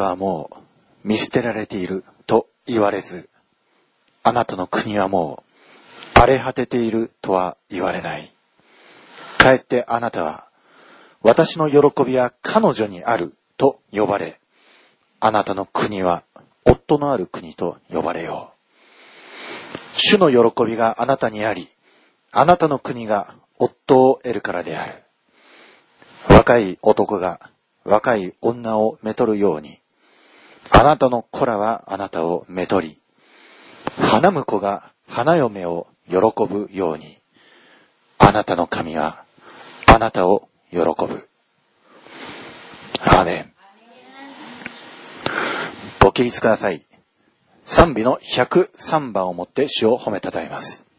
たはもう見捨てられていると言われず、あなたの国はもう荒れ果てているとは言われない。かえってあなたは、私の喜びは彼女にあると呼ばれ、あなたの国は夫のある国と呼ばれよう。主の喜びがあなたにあり、あなたの国が夫を得るからである。若い男が若い女をめとるように、あなたの子らはあなたをめとり、花婿が花嫁を喜ぶように、あなたの神はあなたを喜ぶ。アーメン。ご起立ください。賛美の103番をもって主を褒めたたえます。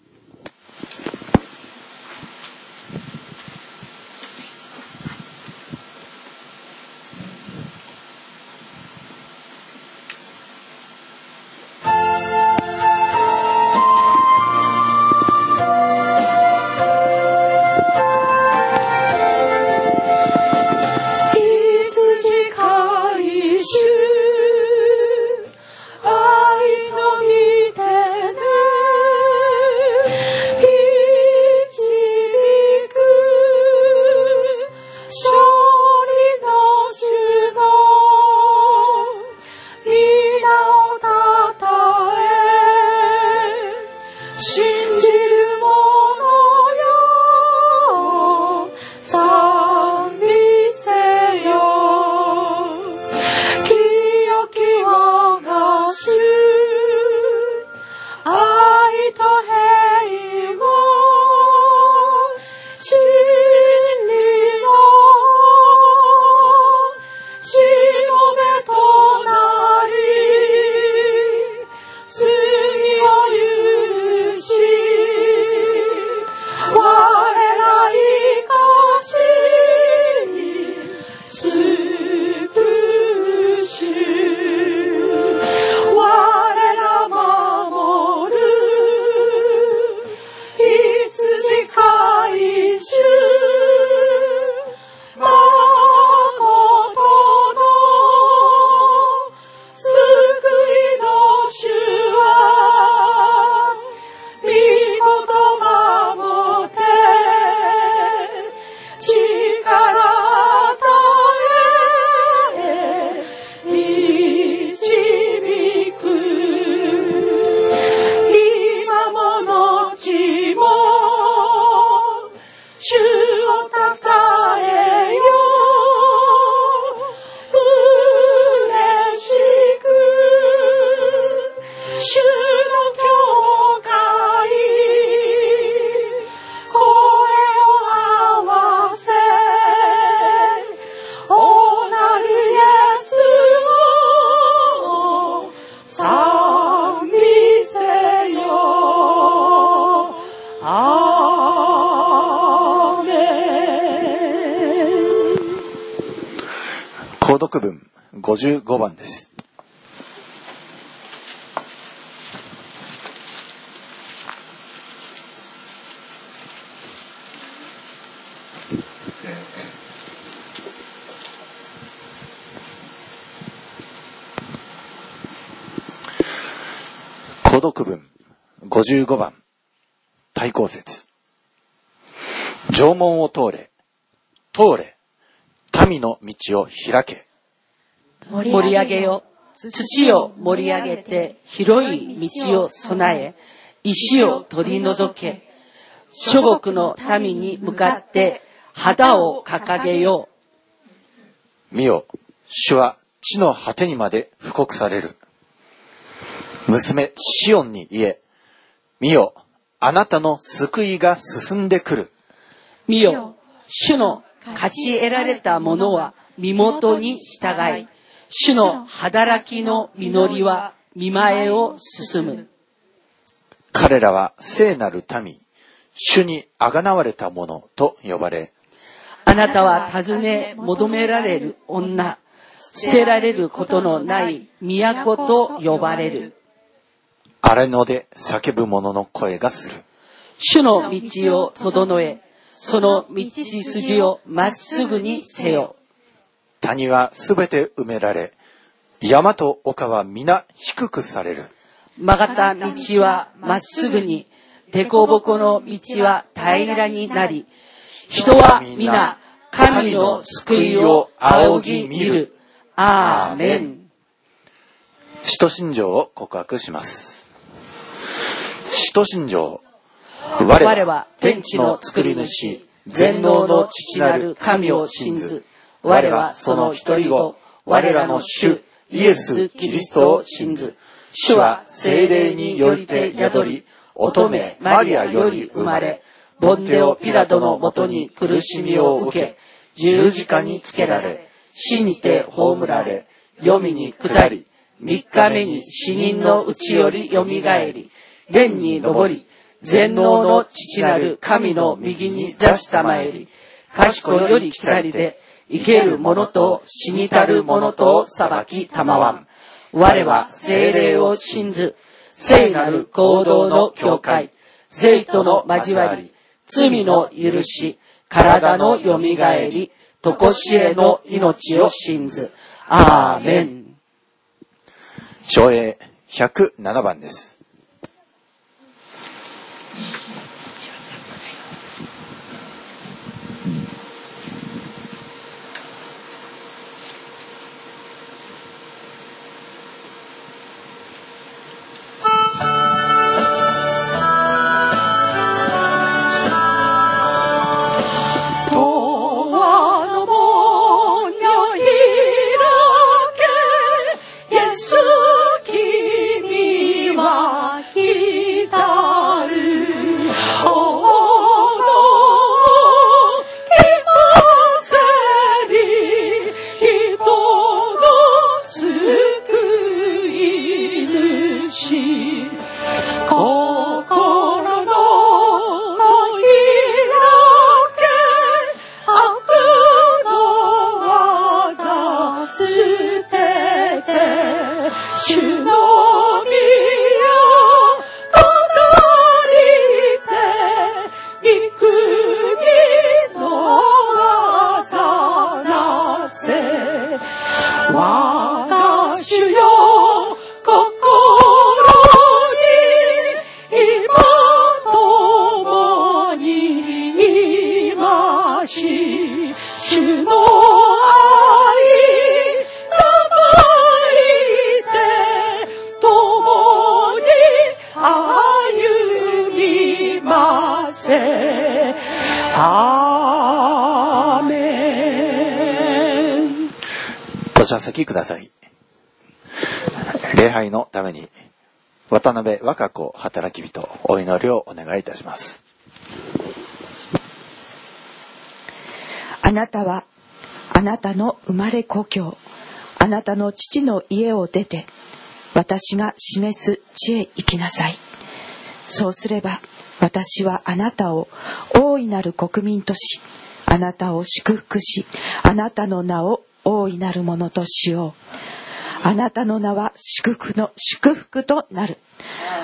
5番です。購読文55番。対抗説。縄文を通れ。通れ。民の道を開け。盛り上げよ。土を盛り上げて広い道を備え、石を取り除け。諸国の民に向かって旗を掲げよ見よ、主は地の果てにまで布告される。娘シオンに言え、見よ、あなたの救いが進んでくる。う。見よ、主の勝ち得られたものは身元に従い、主の働きの実りは見前を進む。彼らは聖なる民、主にあがなわれた者と呼ばれ、あなたは尋ね求められる女、捨てられることのない都と呼ばれる。荒れ野で叫ぶ者の声がする。主の道を整え、その道筋をまっすぐにせよ。谷はすべて埋められ、山と丘は皆低くされる。曲がった道はまっすぐに、凸凹の道は平らになり、人は皆神の救いを仰ぎ見る。アーメン。使徒信条を告白します。使徒信条。我は天地の作り主、全能の父なる神を信ず。我はその一人子、我らの主、イエス・キリストを信ず。主は精霊によりて宿り、乙女マリアより生まれ、ボンテオ・ピラトのもとに苦しみを受け、十字架につけられ、死にて葬られ、黄泉に下り、三日目に死人のうちより蘇り、天に昇り、全能の父なる神の右に出したまえり、賢より来たりで、生ける者と死にたる者と裁きたまわん。我は精霊を信ず、聖なる行動の教会、聖との交わり、罪の許し、体の蘇り、とこしえの命を信ず。アーメン。昭栄107番です。ご着席ください。礼拝のために、渡辺若子働き人、お祈りをお願いいたします。あなたはあなたの生まれ故郷あなたの父の家を出て私が示す地へ行きなさいそうすれば私はあなたを大いなる国民としあなたを祝福しあなたの名を大いなるものとしよう。あなたの名は祝福の祝福となる。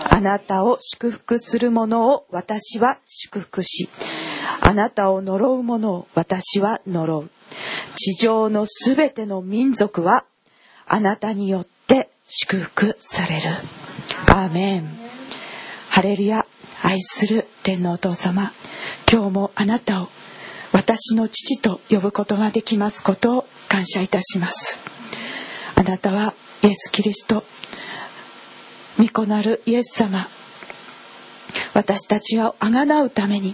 あなたを祝福する者を私は祝福しあなたを呪う者を私は呪う。地上のすべての民族はあなたによって祝福される。アーメン。ハレルヤ愛する天のお父様。今日もあなたを私の父と呼ぶことができますことを感謝いたします。あなたはイエス・キリスト御子なるイエス様。私たちをあがなうために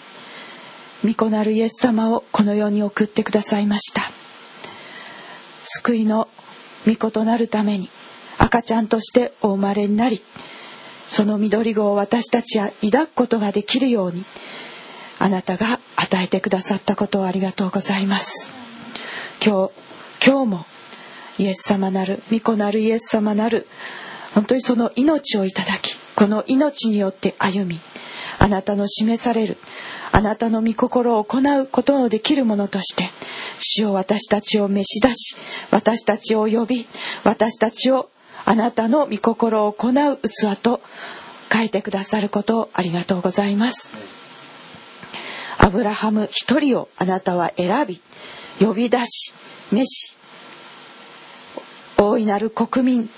御子なるイエス様をこの世に送ってくださいました。救いの御子となるために赤ちゃんとしてお生まれになりその緑子を私たちは抱くことができるようにあなたが与えてくださったことをありがとうございます。今日今日もイエス様なる御子なるイエス様なる。本当にその命をいただきこの命によって歩みあなたの示されるあなたの御心を行うことのできるものとして主を私たちを召し出し私たちを呼び私たちをあなたの御心を行う器と書いてくださることをありがとうございます。アブラハム一人をあなたは選び呼び出し召し大いなる国民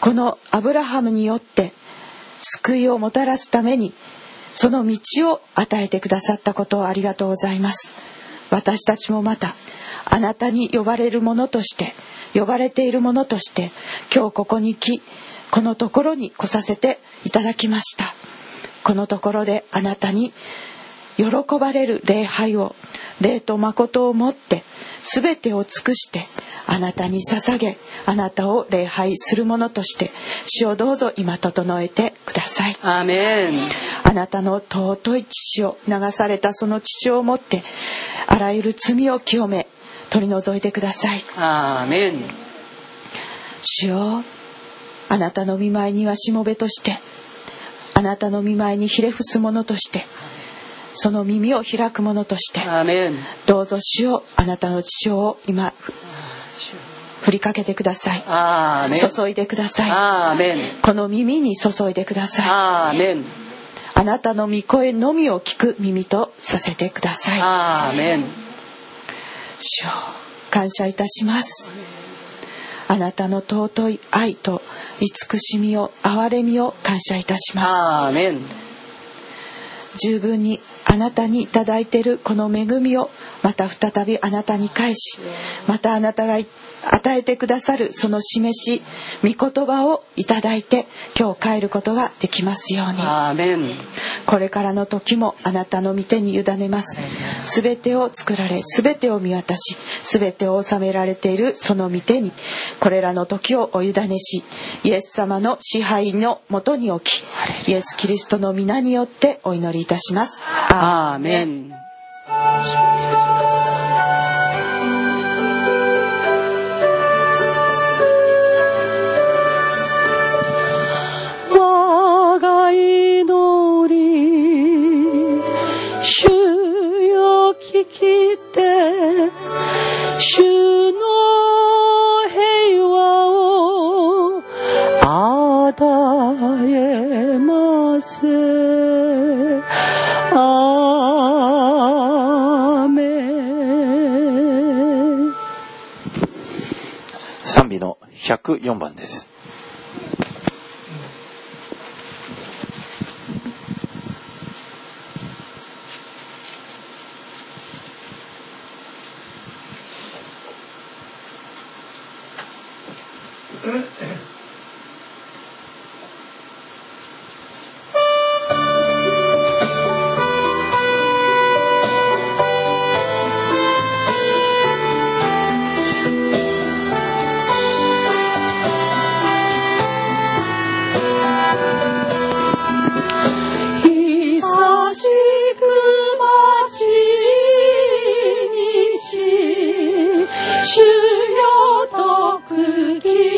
このアブラハムによって救いをもたらすためにその道を与えてくださったことをありがとうございます。私たちもまたあなたに呼ばれるものとして呼ばれているものとして今日ここに来このところに来させていただきました。このところであなたに喜ばれる礼拝を礼と誠をもって全てを尽くしてあなたに捧げあなたを礼拝するものとして主をどうぞ今整えてください。アーメンあなたの尊い血を流されたその血をもってあらゆる罪を清め取り除いてください。アーメン主よあなたの見舞いにはしもべとしてあなたの見舞いにひれ伏す者としてその耳を開く者としてどうぞ主をあなたの血を今振りかけてください。注いでください。この耳に注いでください。あなたの御声のみを聞く耳とさせてください。主を感謝いたします。あなたの尊い愛と慈しみを憐れみを感謝いたします。十分にあなたにいいているこの恵みをまた再びあなたに返しまたあなたが与えてくださるその示し御言葉をいただいて今日帰ることができますように。アーメンこれからの時もあなたの御手に委ねます。全てを作られ全てを見渡し全てを収められているその御手にこれらの時をお委ねしイエス様の支配のもとに置きイエス・キリストの皆によってお祈りいたします。アアーメン主よ聞きて主の平和を与えますアーメ賛美の104番です。「主よと釘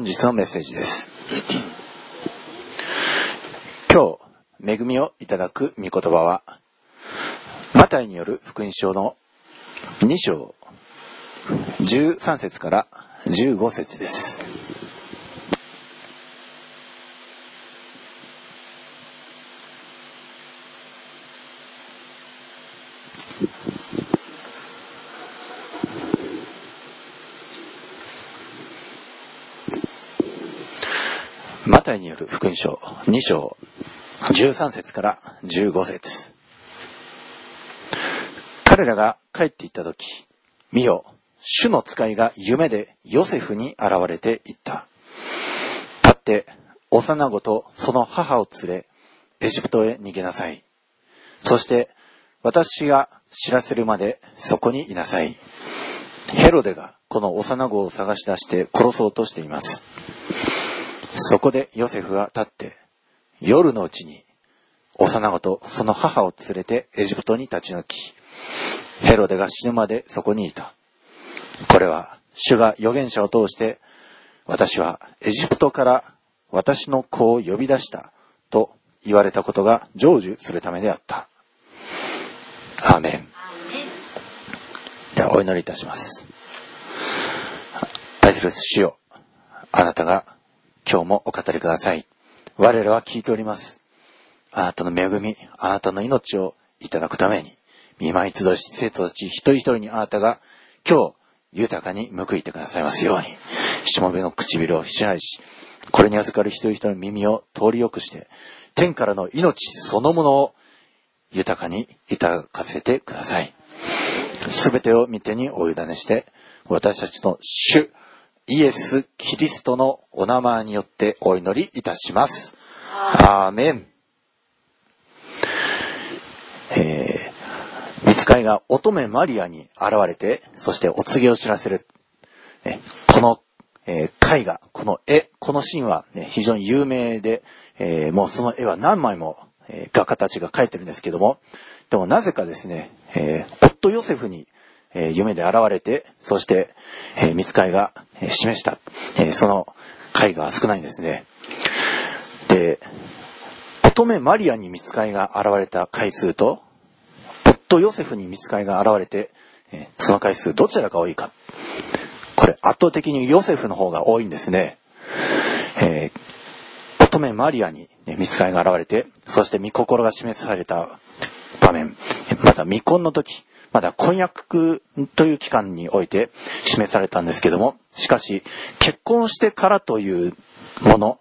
本日のメッセージです。今日恵みをいただく御言葉はマタイによる福音書の2章13節から15節です。マタイによる福音書2章13節から15節。彼らが帰っていった時見よ主の使いが夢でヨセフに現れていった。立って幼子とその母を連れエジプトへ逃げなさい。そして私が知らせるまでそこにいなさい。ヘロデがこの幼子を探し出して殺そうとしています。そこでヨセフは立って夜のうちに幼子とその母を連れてエジプトに立ち退きヘロデが死ぬまでそこにいた。これは主が預言者を通して私はエジプトから私の子を呼び出したと言われたことが成就するためであった。アーメン。ではお祈りいたします。愛する主よあなたが今日もお語りください。我らは聞いております。あなたの恵みあなたの命をいただくために見舞い集いし生徒たち一人一人にあなたが今日豊かに報いてくださいますように。しもべの唇を支配しこれに預かる一人一人の耳を通りよくして天からの命そのものを豊かにいただかせてください。すべてを御手にお委ねして私たちの主イエス・キリストのお名前によってお祈りいたします。アーメン。えー、見つかいが乙女マリアに現れて、そしてお告げを知らせる。ね、この、えー絵画、この絵、このシーンは、ね、非常に有名で、えーもうその絵は何枚も、えー画家たちが描いてるんですけども、でもなぜかですね、えー夫ヨセフに、え夢で現れて、そして、えー見つかいが、え示した、えその絵画は少ないんですね。で、乙女マリアに見つかいが現れた回数と、夫ヨセフに見つかいが現れて、えその回数どちらが多いか。これ圧倒的にヨセフの方が多いんですね。えー乙女マリアに、ね、見つかいが現れて、そして御心が示された場面、また未婚の時、まだ婚約という期間において示されたんですけども、しかし結婚してからというもの、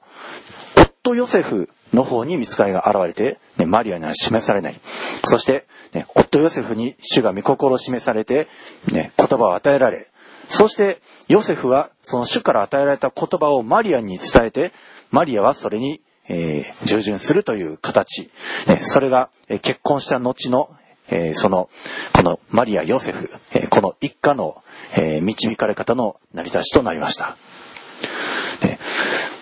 夫ヨセフの方に見つかりが現れて、ね、マリアには示されない。そして、ね、夫ヨセフに主が御心を示されて、ね、言葉を与えられ、そしてヨセフはその主から与えられた言葉をマリアに伝えて、マリアはそれに、えー従順するという形。ねそれが、えー結婚した後の、えーその、このマリア・ヨセフ、えーこの一家の、えー導かれ方の成り立ちとなりました。ね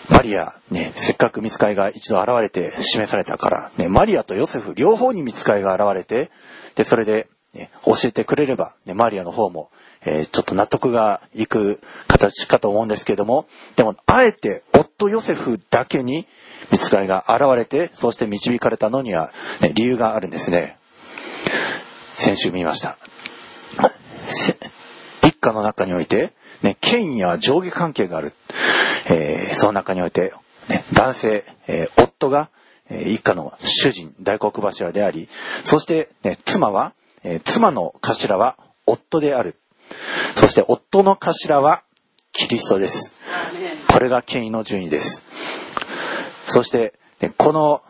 マリア、ね、せっかく見つかいが一度現れて示されたから、ね、マリアとヨセフ両方に見つかいが現れて、で、それで、ね、教えてくれれば、ね、マリアの方も、えーちょっと納得がいく形かと思うんですけども、でも、あえて夫ヨセフだけに見つかいが現れて、そうして導かれたのには、ね、理由があるんですね。先週見ました。せ家の中において、ね、権威や上下関係がある。えーその中において、ね、男性、えー夫が、えー一家の主人、大黒柱であり、そして、ね、妻は、えー妻の頭は夫である。そして夫の頭はキリストです。これが権威の順位です。そして、ねこの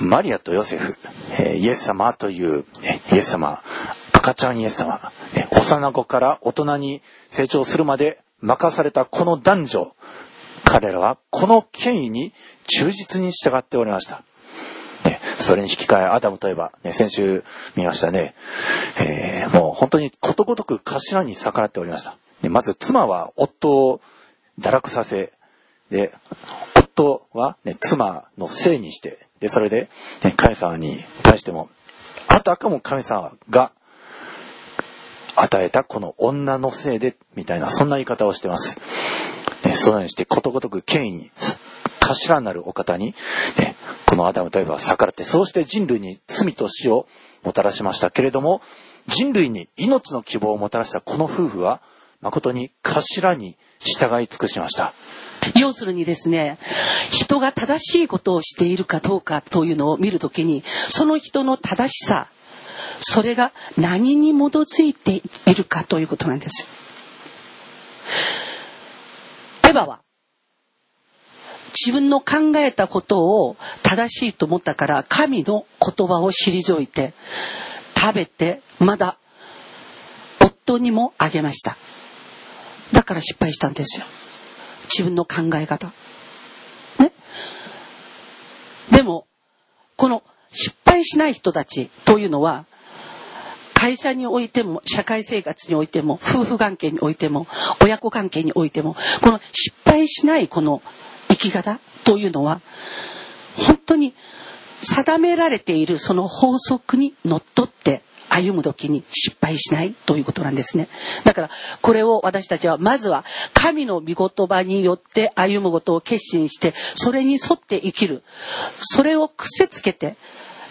マリアとヨセフ、えイエス様という、ねイエス様、赤ちゃんイエス様、ね幼子から大人に成長するまで任されたこの男女、彼らはこの権威に忠実に従っておりました。ね、それに引き換えアダムといえば、ね、先週見ましたね、えーもう本当にことごとく頭に逆らっておりました。でまず妻は夫を堕落させ、で、夫は、ね、妻のせいにして、で、それで、ね、神様に対しても、あたかも神様が与えたこの女のせいで、みたいな、そんな言い方をしてます。ね、そのようにして、ことごとく権威に、頭なるお方に、ね、このアダムといえば逆らって、そうして人類に罪と死をもたらしましたけれども、人類に命の希望をもたらしたこの夫婦は、誠に頭に従い尽くしました。要するにですね、人が正しいことをしているかどうかというのを見るときに、その人の正しさ、それが何に基づいているかということなんです。エヴァは、自分の考えたことを正しいと思ったから、神の言葉を退いて、食べて、まだ、夫にもあげました。だから失敗したんですよ。自分の考え方。ね。でも、この失敗しない人たちというのは、会社においても、社会生活においても、夫婦関係においても、親子関係においても、この失敗しないこの生き方というのは、本当に定められているその法則にのっとって歩む時に失敗しないということなんですね。だからこれを私たちはまずは神の御言葉によって歩むことを決心してそれに沿って生きる。それを癖つけて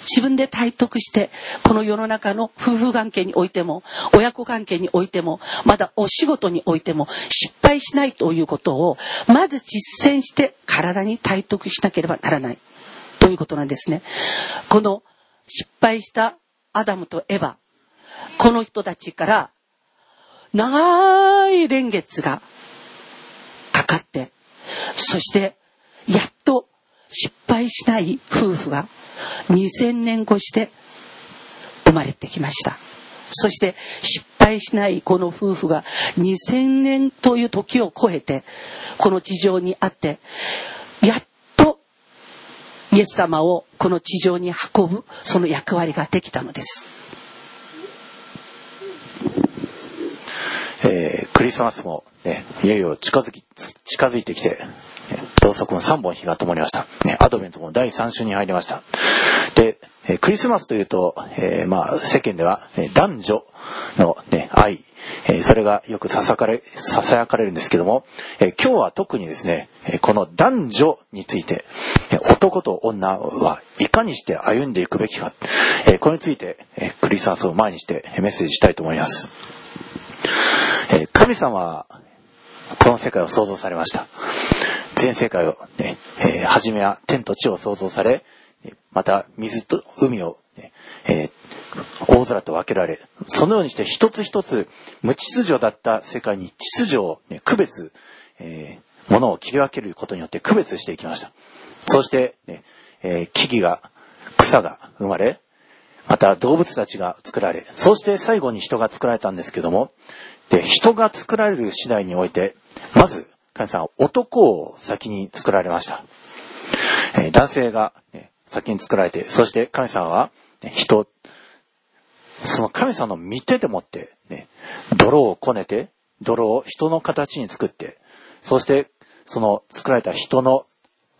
自分で体得してこの世の中の夫婦関係においても親子関係においてもまだお仕事においても失敗しないということをまず実践して体に体得しなければならないということなんですね。この失敗したアダムとエヴァ。この人たちから長い年月がかかってそしてやっと失敗しない夫婦が2000年越して生まれてきました。そして失敗しないこの夫婦が2000年という時を超えてこの地上にあってやっイエス様をこの地上に運ぶその役割ができたのです。えークリスマスもね、いよいよ近づき、近づいてきて、ねろうそくも3本火が灯りました。ね、アドベントも第3週に入りました。で、えクリスマスというと、えーまあ、世間では、ね、男女の、ね、愛、えーそれがよくささかれ、ささやかれるんですけども、えー今日は特にですね、えこの男女について、え男と女はいかにして歩んでいくべきか、えこれについて、えクリスマスを前にしてメッセージしたいと思います。え神様はこの世界を創造されました。全世界をね、えー初めは天と地を創造され、また水と海を、ねえー大空と分けられ、そのようにして一つ一つ無秩序だった世界に秩序を、ね、区別、えー、ものを切り分けることによって区別していきました。そして、ねえー木々が、草が生まれ、また動物たちが作られ、そして最後に人が作られたんですけども、で、人が作られる次第において、まず、神様は男を先に作られました。えー男性が、ね、先に作られて、そして神様は、ね人、その神様の見てでもって、ね、泥をこねて、泥を人の形に作って、そして、その作られた人の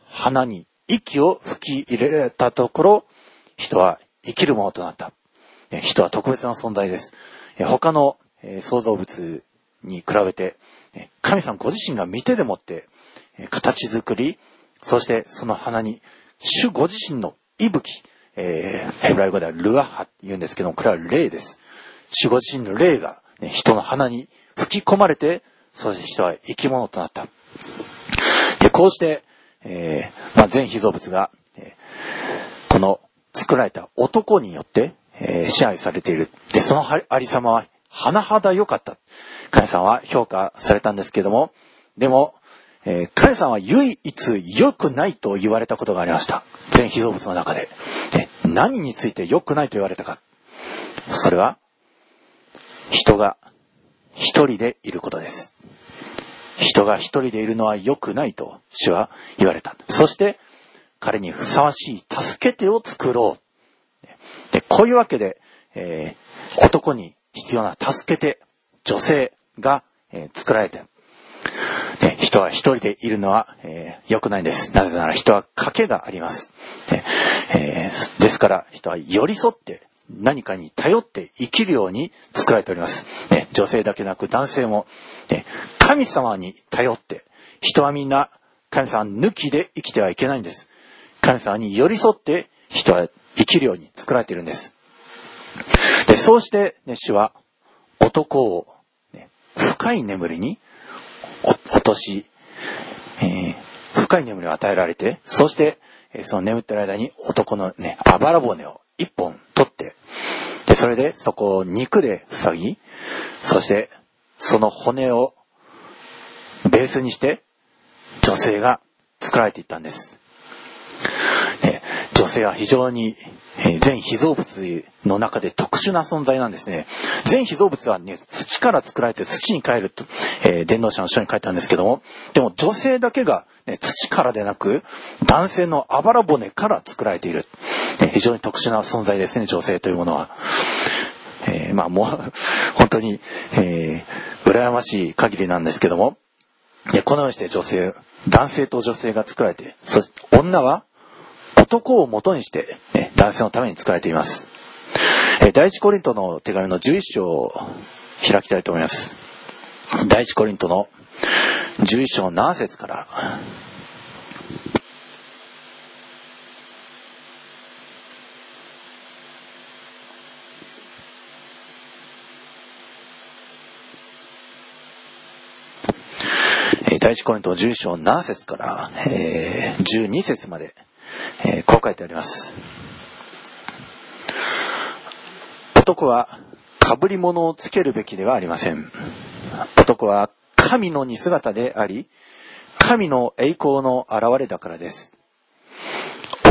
鼻に息を吹き入れたところ、人は生きるものとなった。人は特別な存在です。他の創造物に比べて、神様ご自身が見てでもって、形作り、そしてその花に、主ご自身の息吹、えーヘブライ語ではルアハって言うんですけども、これは霊です。主ご自身の霊が、ね人の鼻に吹き込まれて、そして人は生き物となった。で、こうして、えーまあ、全被造物が、えーこの作られた男によって、えー支配されている。で、そのありさまは、甚だ良かった。カエさんは評価されたんですけども、でも、えーカエさんは唯一良くないと言われたことがありました。全被造物の中で。で何について良くないと言われたか。それは、人が一人でいることです。人が一人でいるのは良くないと主は言われた。そして、彼にふさわしい助け手を作ろう。で、こういうわけで、えー男に必要な助け手、女性が、えー作られて、で人は一人でいるのは、えー良くないんです。なぜなら人は賭けがあります。でえーですから人は寄り添って何かに頼って生きるように作られております。ね女性だけなく男性も、ね神様に頼って人はみんな神様抜きで生きてはいけないんです。神様に寄り添って人は生きるように作られているんです。そうして、ね、主は男を、ね、深い眠りに落とし、えー深い眠りを与えられて、そして、えーその眠ってる間に男のね、あばら骨を一本取って、で、それでそこを肉で塞ぎ、そして、その骨をベースにして、女性が作られていったんです。ね、女性は非常に、え全被造物の中で特殊な存在なんですね。全被造物はね、土から作られて土に帰ると、えー伝道者の書に書いてあるんですけども、でも女性だけが、ね、土からでなく、男性のあばら骨から作られている。ね非常に特殊な存在ですね、女性というものは。えーまあもう、本当に、えー羨ましい限りなんですけども、でこのようにして女性、男性と女性が作られて、そして女は男を元にして、ね、男性のために作られています。えー第一コリントの手紙の11章を開きたいと思います。第一コリントの11章7節から、え第一コリントの11章7節から、えー12節まで、えーこう書いてあります。男は被り物をつけるべきではありません。男は神の似姿であり、神の栄光の現れだからです。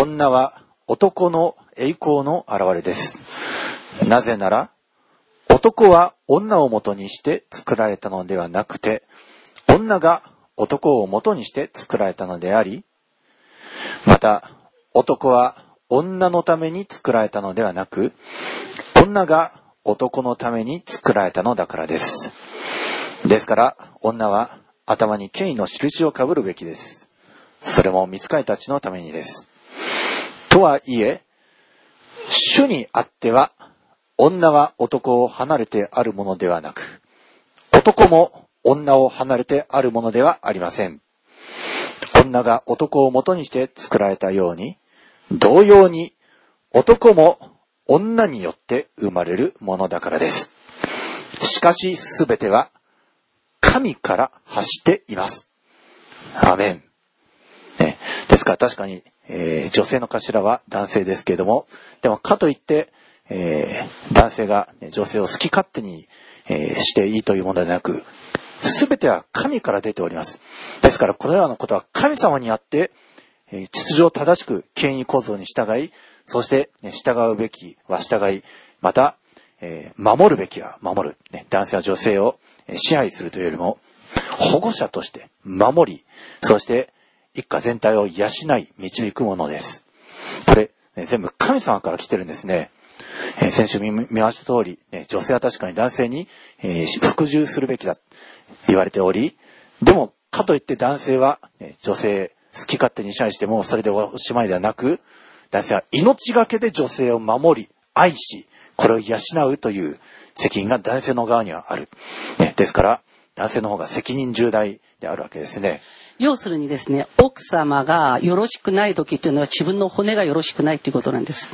女は男の栄光の現れです。なぜなら、男は女を元にして作られたのではなくて、女が男を元にして作られたのであり、また男は女のために作られたのではなく、女が男のために作られたのだからです。ですから、女は頭に権威の印をかぶるべきです。それも見つかりたちのためにです。とはいえ、主にあっては、女は男を離れてあるものではなく、男も女を離れてあるものではありません。女が男を元にして作られたように、同様に男も女によって生まれるものだからです。しかしすべては神から発しています。アメン。ね、ですから確かに、えー女性の頭は男性ですけれども、でもかといって、えー男性が女性を好き勝手に、えーしていいというものではなく、すべては神から出ております。ですからこのようなことは神様にあって、え秩序正しく権威構造に従い、そして、ね、従うべきは従い、また、え守るべきは守る。ね、男性は女性を支配するというよりも、保護者として守り、そして一家全体を養い導くものです。これ、ね全部神様から来てるんですね。え先週見見ました通り、ね女性は確かに男性に、え服従するべきだ言われており、でも、かといって男性は、ね女性好き勝手に支配してもそれでおしまいではなく、男性は命がけで女性を守り、愛し、これを養うという責任が男性の側にはある。ね、ですから、男性の方が責任重大であるわけですね。要するにですね、奥様がよろしくない時っていうのは自分の骨がよろしくないっていうことなんです。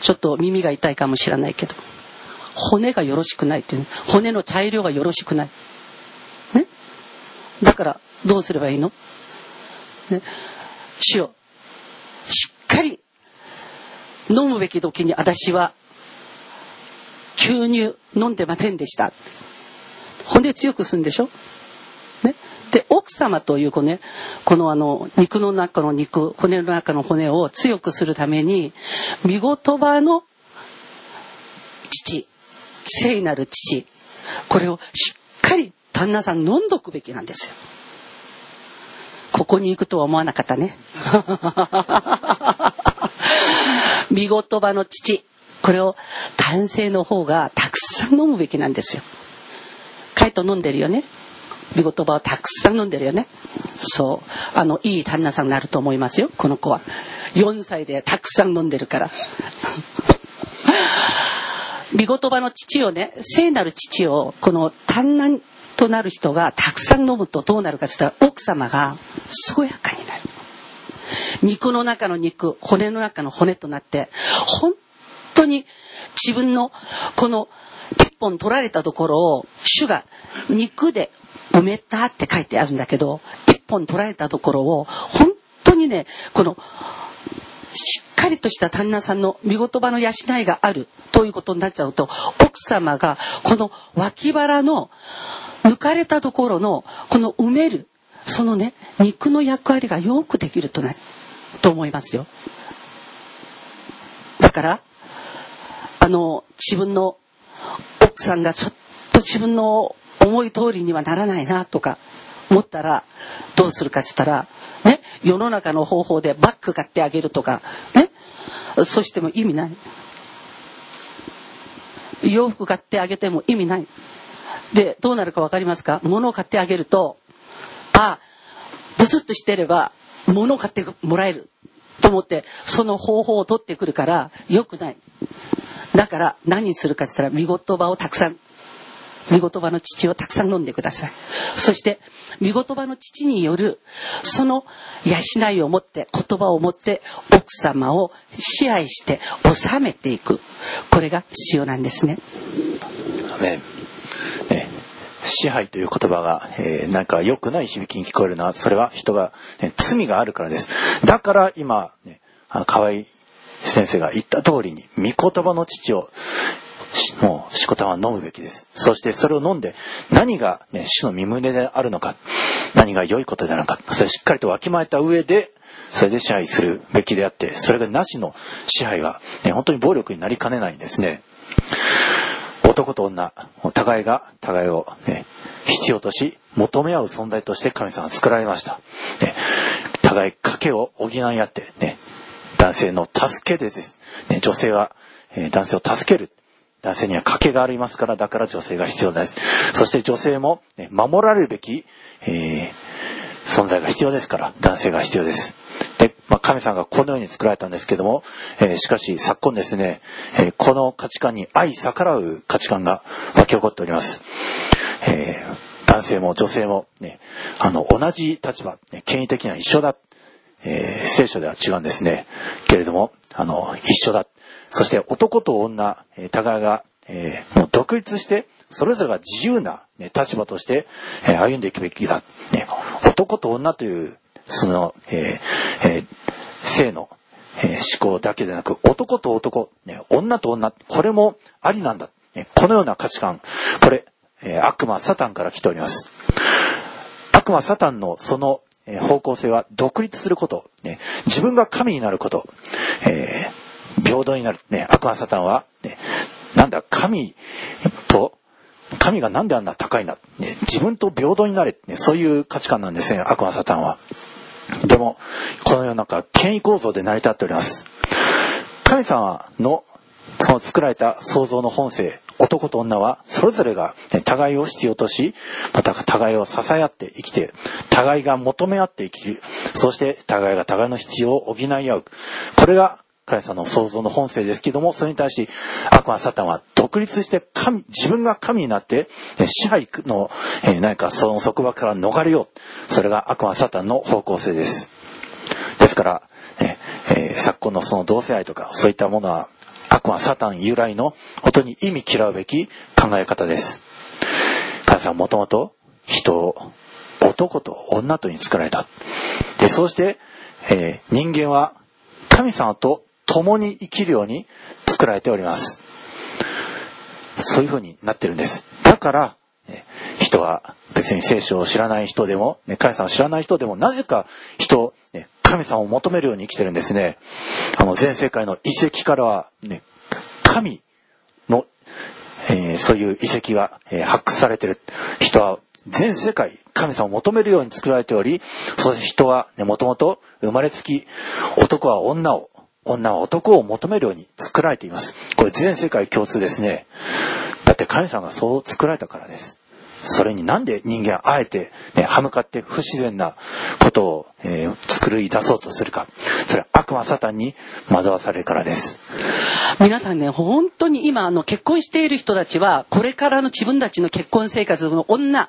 ちょっと耳が痛いかもしれないけど。骨がよろしくないっていう骨の茶色がよろしくない。ね。だから、どうすればいいの？ね。主よ、しっかり飲むべき時に私は吸入飲んでませんでした。骨強くするんでしょ？ね。で、奥様という子ね、このあの、肉の中の肉、骨の中の骨を強くするために、見言葉の父、聖なる父、これをしっかり旦那さん飲んどくべきなんですよ。ここに行くとは思わなかったね。見言葉の父、これを男性の方がたくさん飲むべきなんですよ。カイト飲んでるよね。見言葉をたくさん飲んでるよね。そう。あの、いい旦那さんになると思いますよ、この子は。4歳でたくさん飲んでるから。見言葉の父をね、聖なる父を、この単難となる人がたくさん飲むとどうなるかって言ったら、奥様が健やかになる。肉の中の肉、骨の中の骨となって、本当に自分のこの一本取られたところを主が肉で埋めたって書いてあるんだけど、一本取られたところを本当にね、このしっかりとした旦那さんの見言葉の養いがあるということになっちゃうと、奥様がこの脇腹の抜かれたところのこの埋める、そのね、肉の役割がよくできるとね、と思いますよ。だから、あの、自分の奥さんがちょっと自分の思い通りにはならないなとか思ったら、どうするかって言ったら、ね、世の中の方法でバッグ買ってあげるとか、ね、そうしても意味ない。洋服買ってあげても意味ない。で、どうなるか分かりますか？物を買ってあげると、あ、ブスッとしてれば物を買ってもらえると思ってその方法を取ってくるから良くない。だから何するかって言ったら見言葉をたくさん見言葉の父をたくさん飲んでください。そして見言葉の父によるその養いを持って言葉を持って奥様を支配して治めていく。これが必要なんですね。支配という言葉が、えー、なんか良くない響きに聞こえるのは、それは人が、ね、罪があるからです。だから今、ね、河合先生が言った通りに、御言葉の父を、もう、しこたは飲むべきです。そしてそれを飲んで、何が、ね、主の身胸であるのか、何が良いことであるのか、それをしっかりとわきまえた上で、それで支配するべきであって、それがなしの支配は、ね、本当に暴力になりかねないんですね。男と女、互いが互いを、ね、必要とし、求め合う存在として神様は作られました。ね、互い賭けを補い合って、ね、男性の助けでです。ね、女性は、えー、男性を助ける。男性には賭けがありますから、だから女性が必要です。そして女性も、ね、守られるべき、えー、存在が必要ですから、男性が必要です。で、まあ、神様がこのように作られたんですけども、え、しかし昨今ですね、え、この価値観に相逆らう価値観が湧き起こっております。え、男性も女性も、ね、あの、同じ立場、権威的には一緒だ。え聖書では違うんですね。けれども、あの、一緒だ。そして男と女、え互いが、えもう独立して、それぞれが自由な、ね、立場として、え歩んでいくべきだ。ね、男と女というその、えーえー、性の、えー、思考だけでなく、男と男、ね、女と女、これもありなんだ。ね、このような価値観、これ、えー、悪魔、サタンから来ております。悪魔、サタンのその、えー、方向性は独立すること、ね、自分が神になること、えー、平等になる。ね、悪魔、サタンは、ね、なんだ、神と、神がなんであんな高いんだ、ね、自分と平等になれ、ね、そういう価値観なんですね、悪魔、サタンは。でも、この世の中、権威構造で成り立っております。神様の、その作られた創造の本性、男と女は、それぞれが、互いを必要とし、また互いを支え合って生きて、互いが求め合って生きる。そして、互いが互いの必要を補い合う。これが神様の創造の本性ですけども、それに対し悪魔サタンは独立して神、自分が神になって、支配の、え、何かその束縛から逃れよう。それが悪魔サタンの方向性です。ですから、えー、昨今のその同性愛とか、そういったものは、悪魔サタン由来の本当に意味嫌うべき考え方です神様はもともと人を男と女とに作られたでそうして、えー人間は神様と共に生きるように作られております。そういう風になってるんです。だから、人は別に聖書を知らない人でも、ね、神様を知らない人でもなぜか人、ね、神様を求めるように生きてるんですね。あの全世界の遺跡からは、ね、神の、えーそういう遺跡が、えー発掘されてる。人は全世界神様を求めるように作られておりそして人はもともと生まれつき男は女を女は男を求めるように作られています。これ全世界共通ですね。だって神様がそう作られたからです。それになんで人間はあえて、ね、歯向かって不自然なことを、えー作り出そうとするかそれは悪魔サタンに惑わされるからです皆さんね、本当に今、あの、結婚している人たちは、これからの自分たちの結婚生活の女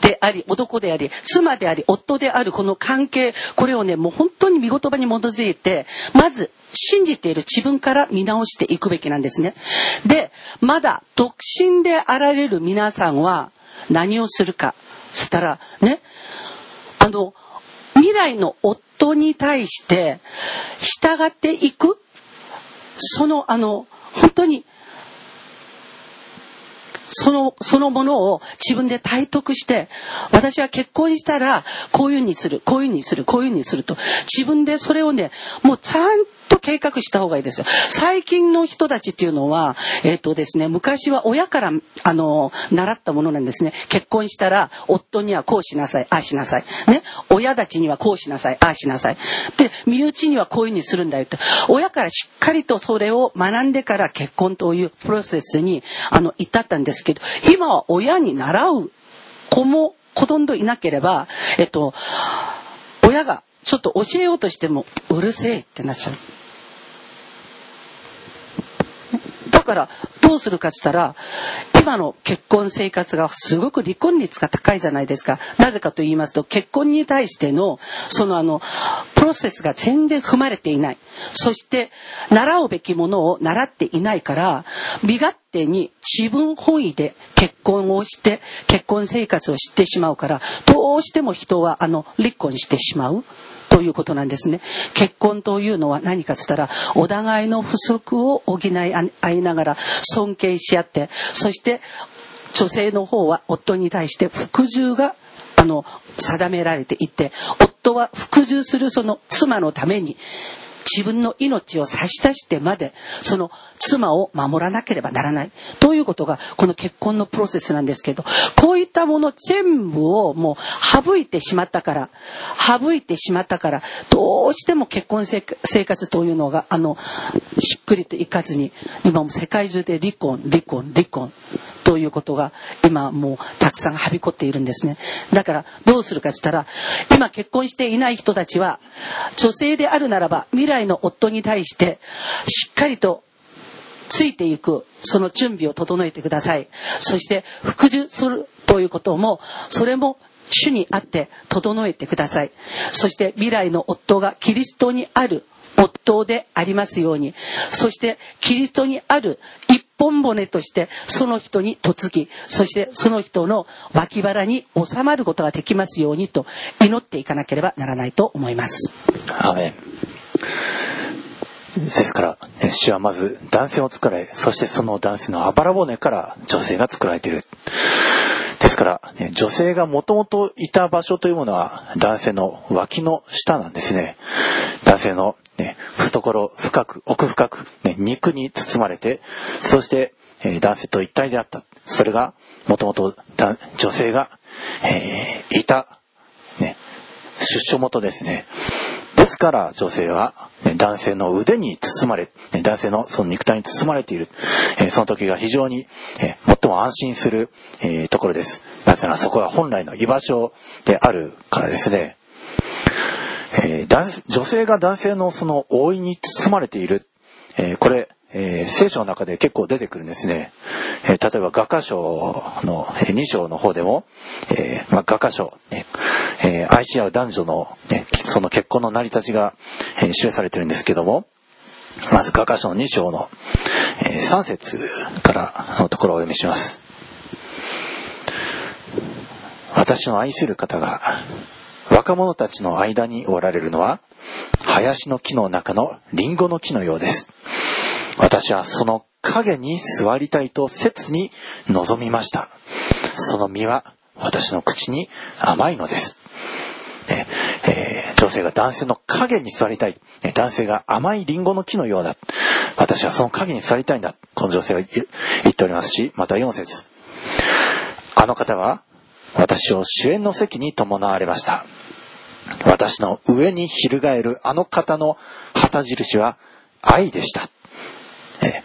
であり、男であり、妻であり、夫であるこの関係、これをね、もう本当に見言葉に基づいて、まず、信じている自分から見直していくべきなんですね。で、まだ独身であられる皆さんは、何をするか。そしたら、ね、あの、未来の夫に対して、従っていくその、あの、本当に、その、そのものを自分で体得して、私は結婚したら、こういうふうにする、こういうふうにする、こういうふうにすると、自分でそれをね、もうちゃんと計画した方がいいですよ。最近の人たちっていうのは、えっ、とですね、昔は親から、あの、習ったものなんですね。結婚したら、夫にはこうしなさい、ああしなさい。ね。親たちにはこうしなさい、ああしなさい。で、身内にはこういうふうにするんだよって。親からしっかりとそれを学んでから結婚というプロセスに、あの、至ったんですけど、今は親に習う子もほとんどいなければ、えっと、親がちょっと教えようとしても、うるせえってなっちゃう。だからどうするかって言ったら今の結婚生活がすごく離婚率が高いじゃないですか。なぜかと言いますと結婚に対してのそのあのプロセスが全然踏まれていない。そして習うべきものを習っていないから身勝手に自分本位で結婚をして結婚生活を知ってしまうからどうしても人はあの離婚してしまう。ということなんですね。結婚というのは何かっつったら、お互いの不足を補い合いながら尊敬し合って、そして女性の方は夫に対して服従があの定められていて、夫は服従するその妻のために、自分の命を差し出してまでその妻を守らなければならないということがこの結婚のプロセスなんですけどこういったもの全部をもう省いてしまったから省いてしまったからどうしても結婚生活というのがあのしっくりといかずに今も世界中で離婚離婚離婚ということが今もうたくさんはびこっているんですね。だからどうするかって言ったら今結婚していない人たちは女性であるならば未来の夫に対してしっかりとついていくその準備を整えてください。そして服従するということもそれも主にあって整えてください。そして未来の夫がキリストにある夫でありますようにそしてキリストにある一本骨としてその人に嫁ぎそしてその人の脇腹に収まることができますようにと祈っていかなければならないと思います。ですから、主はまず男性を作られ、そしてその男性のあばら骨から女性が作られている。ですから、女性がもともといた場所というものは男性の脇の下なんですね。男性の、ね、懐深く、奥深く、ね、肉に包まれて、そして、え男性と一体であった。それが、もともと女性が、えいた、ね、出所元ですね。ですから女性は、ね男性の腕に包まれ、ね男性のその肉体に包まれている、えーその時が非常に、えー最も安心する、えーところです。なぜならそこが本来の居場所であるからですね。えー女性が男性のその覆いに包まれている、えこれ、えー聖書の中で結構出てくるんですね。えー例えば画家書の2章の方でも、えまあ、画家書、ねえー愛し合う男女の、ね、その結婚の成り立ちが、えー示されてるんですけども、まず画家書の2章の、えー3節からのところをお読みします。私の愛する方が若者たちの間におられるのは林の木の中のリンゴの木のようです。私はその影に座りたいと切に望みました。その実は私の口に甘いのですねえー女性が男性の影に座りたい。男性が甘いリンゴの木のようだ。私はその影に座りたいんだ。この女性は言っておりますし、また4節あの方は私を主演の席に伴われました。私の上に翻るあの方の旗印は愛でした。えー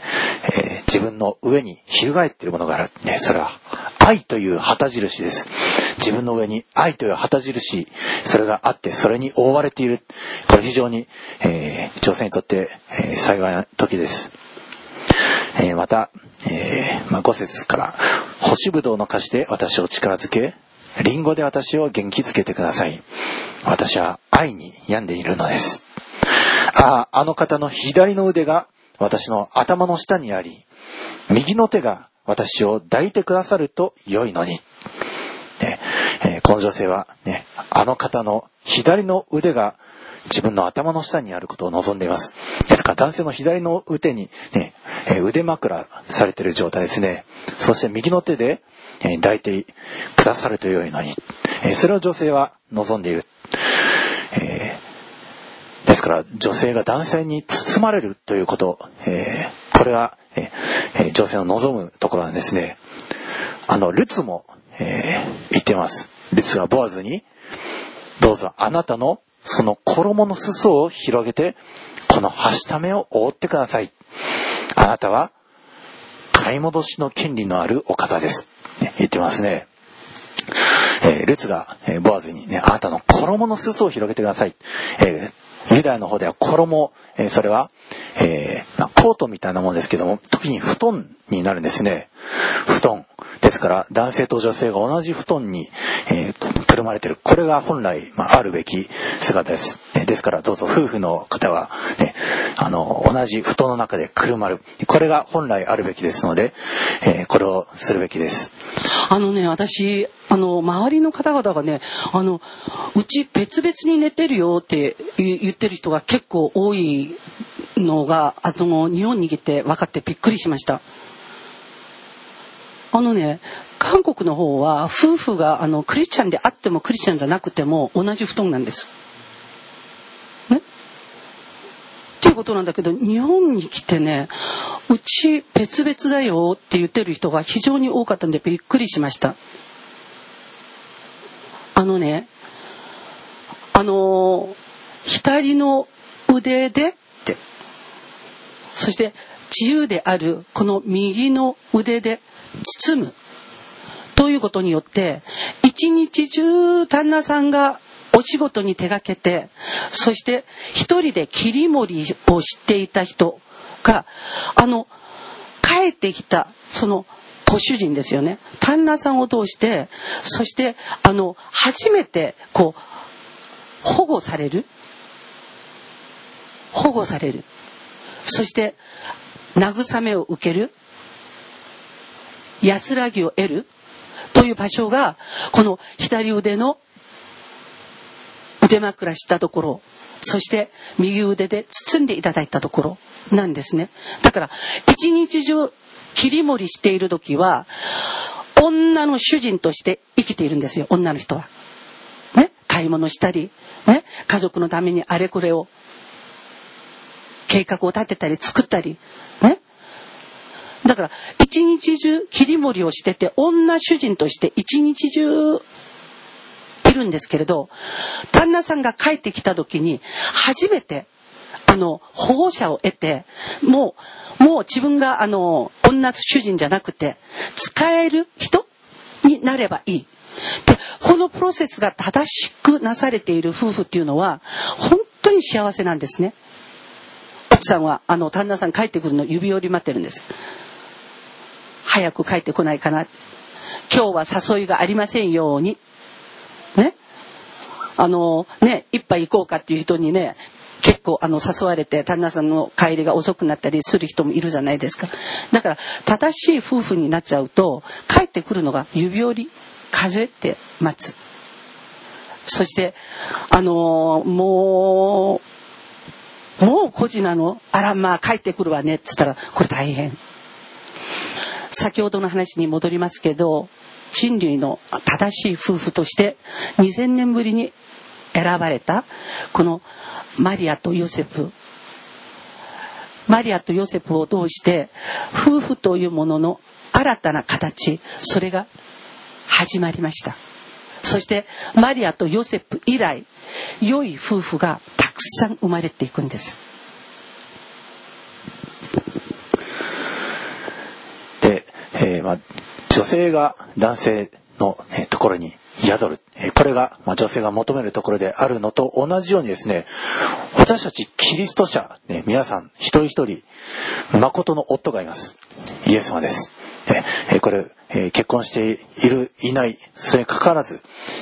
え自分の上に翻っているものがある。ね、それは愛という旗印です。自分の上に愛という旗印、それがあって、それに覆われている。これ非常に、えー女性にとって、えー幸いな時です。えーまた、えーまあ、5節から、干しぶどうの菓子で私を力づけ、リンゴで私を元気づけてください。私は愛に病んでいるのです。ああ、あの方の左の腕が私の頭の下にあり、右の手が私を抱いてくださると良いのに。ねえーこの女性は、ね、あの方の左の腕が自分の頭の下にあることを望んでいます。ですから男性の左の腕に、ね、えー腕枕されている状態ですね。そして右の手で、えー抱いてくださると良いのに。えそれを女性は望んでいる。えですから女性が男性に包まれるということ、えーこれは、えー女性の望むところなんですね。あの、ルツも、えー言ってます。ルツはボアズに、どうぞあなたのその衣の裾を広げて、このはしためを覆ってください。あなたは、買い戻しの権利のあるお方です。ね言ってますね。えールツが、えーボアズにね、あなたの衣の裾を広げてください。えーユダヤの方では衣、えーそれは、えーまあコートみたいなものですけども、時に布団になるんですね。布団。ですから、男性と女性が同じ布団に、えーくるまれてる。これが本来、まあ、あるべき姿です。ねですから、どうぞ夫婦の方は、ね、あの、同じ布団の中でくるまる。これが本来あるべきですので、えーこれをするべきです。あのね、私、あの、周りの方々がね、あの、うち別々に寝てるよって言ってる人が結構多いのが、あの、日本に来て分かってびっくりしました。あのね、韓国の方は夫婦があのクリスチャンであってもクリスチャンじゃなくても同じ布団なんです。ねことなんだけど日本に来てねうち別々だよって言ってる人が非常に多かったんでびっくりしました。あのねあの左の腕でって。そして自由であるこの右の腕で包む。ということによって一日中旦那さんがお仕事に手がけてそして一人で切り盛りをしていた人があの帰ってきたそのご主人ですよね。旦那さんを通してそしてあの初めてこう保護される。保護される。そして慰めを受ける。安らぎを得るという場所がこの左腕の腕枕したところそして右腕で包んでいただいたところなんですねだから一日中切り盛りしている時は女の主人として生きているんですよ女の人は。ね、買い物したり、ね、家族のためにあれこれを計画を立てたり作ったり、ね、だから一日中切り盛りをしてて女主人として一日中いるんですけれど旦那さんが帰ってきた時に初めてあの保護者を得てもうもう自分があの女主人じゃなくて使える人になればいい。でこのプロセスが正しくなされている夫婦っていうのは本当に幸せなんですね。奥さんはあの旦那さん帰ってくるの指折り待ってるんです。早く帰ってこないかな。今日は誘いがありませんように。ね。あのね、一杯行こうかっていう人にね、結構あの誘われて旦那さんの帰りが遅くなったりする人もいるじゃないですか。だから正しい夫婦になっちゃうと帰ってくるのが指折り数えて待つ。そしてあのーもうもう孤児なの？あらまあ帰ってくるわねっつったらこれ大変。先ほどの話に戻りますけど人類の正しい夫婦として2000年ぶりに選ばれたこのマリアとヨセフマリアとヨセフを通して夫婦というものの新たな形それが始まりました。そしてマリアとヨセフ以来良い夫婦がたくさん生まれていくんです。で、えーまあ、女性が男性の、えところに宿る、えこれが、ま、女性が求めるところであるのと同じようにですね私たちキリスト者、ね、皆さん一人一人誠の夫がいます。イエス様です、えこれ、え結婚しているいないそれにかかわらず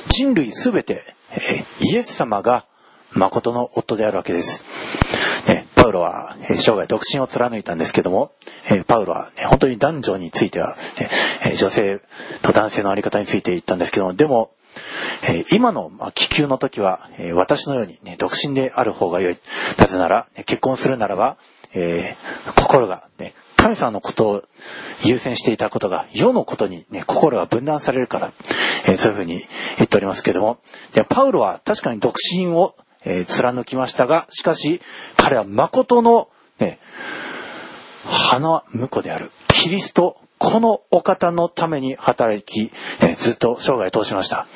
人類すべて、えイエス様が誠の夫であるわけです、パウロは、え生涯独身を貫いたんですけども、えパウロは、ね、本当に男女については、ねえ女性と男性のあり方について言ったんですけどもでも、え今の、ま、気球の時は、え私のように、ね、独身である方が良い。なぜなら、ね結婚するならば、えー心が、ね、神様のことを優先していたことが世のことに、ね、心が分断されるから、えーそういうふうに言っておりますけども。でパウロは確かに独身を、えー貫きましたがしかし彼は誠の、ね、花婿であるキリストこのお方のために働き、えずっと生涯通しました。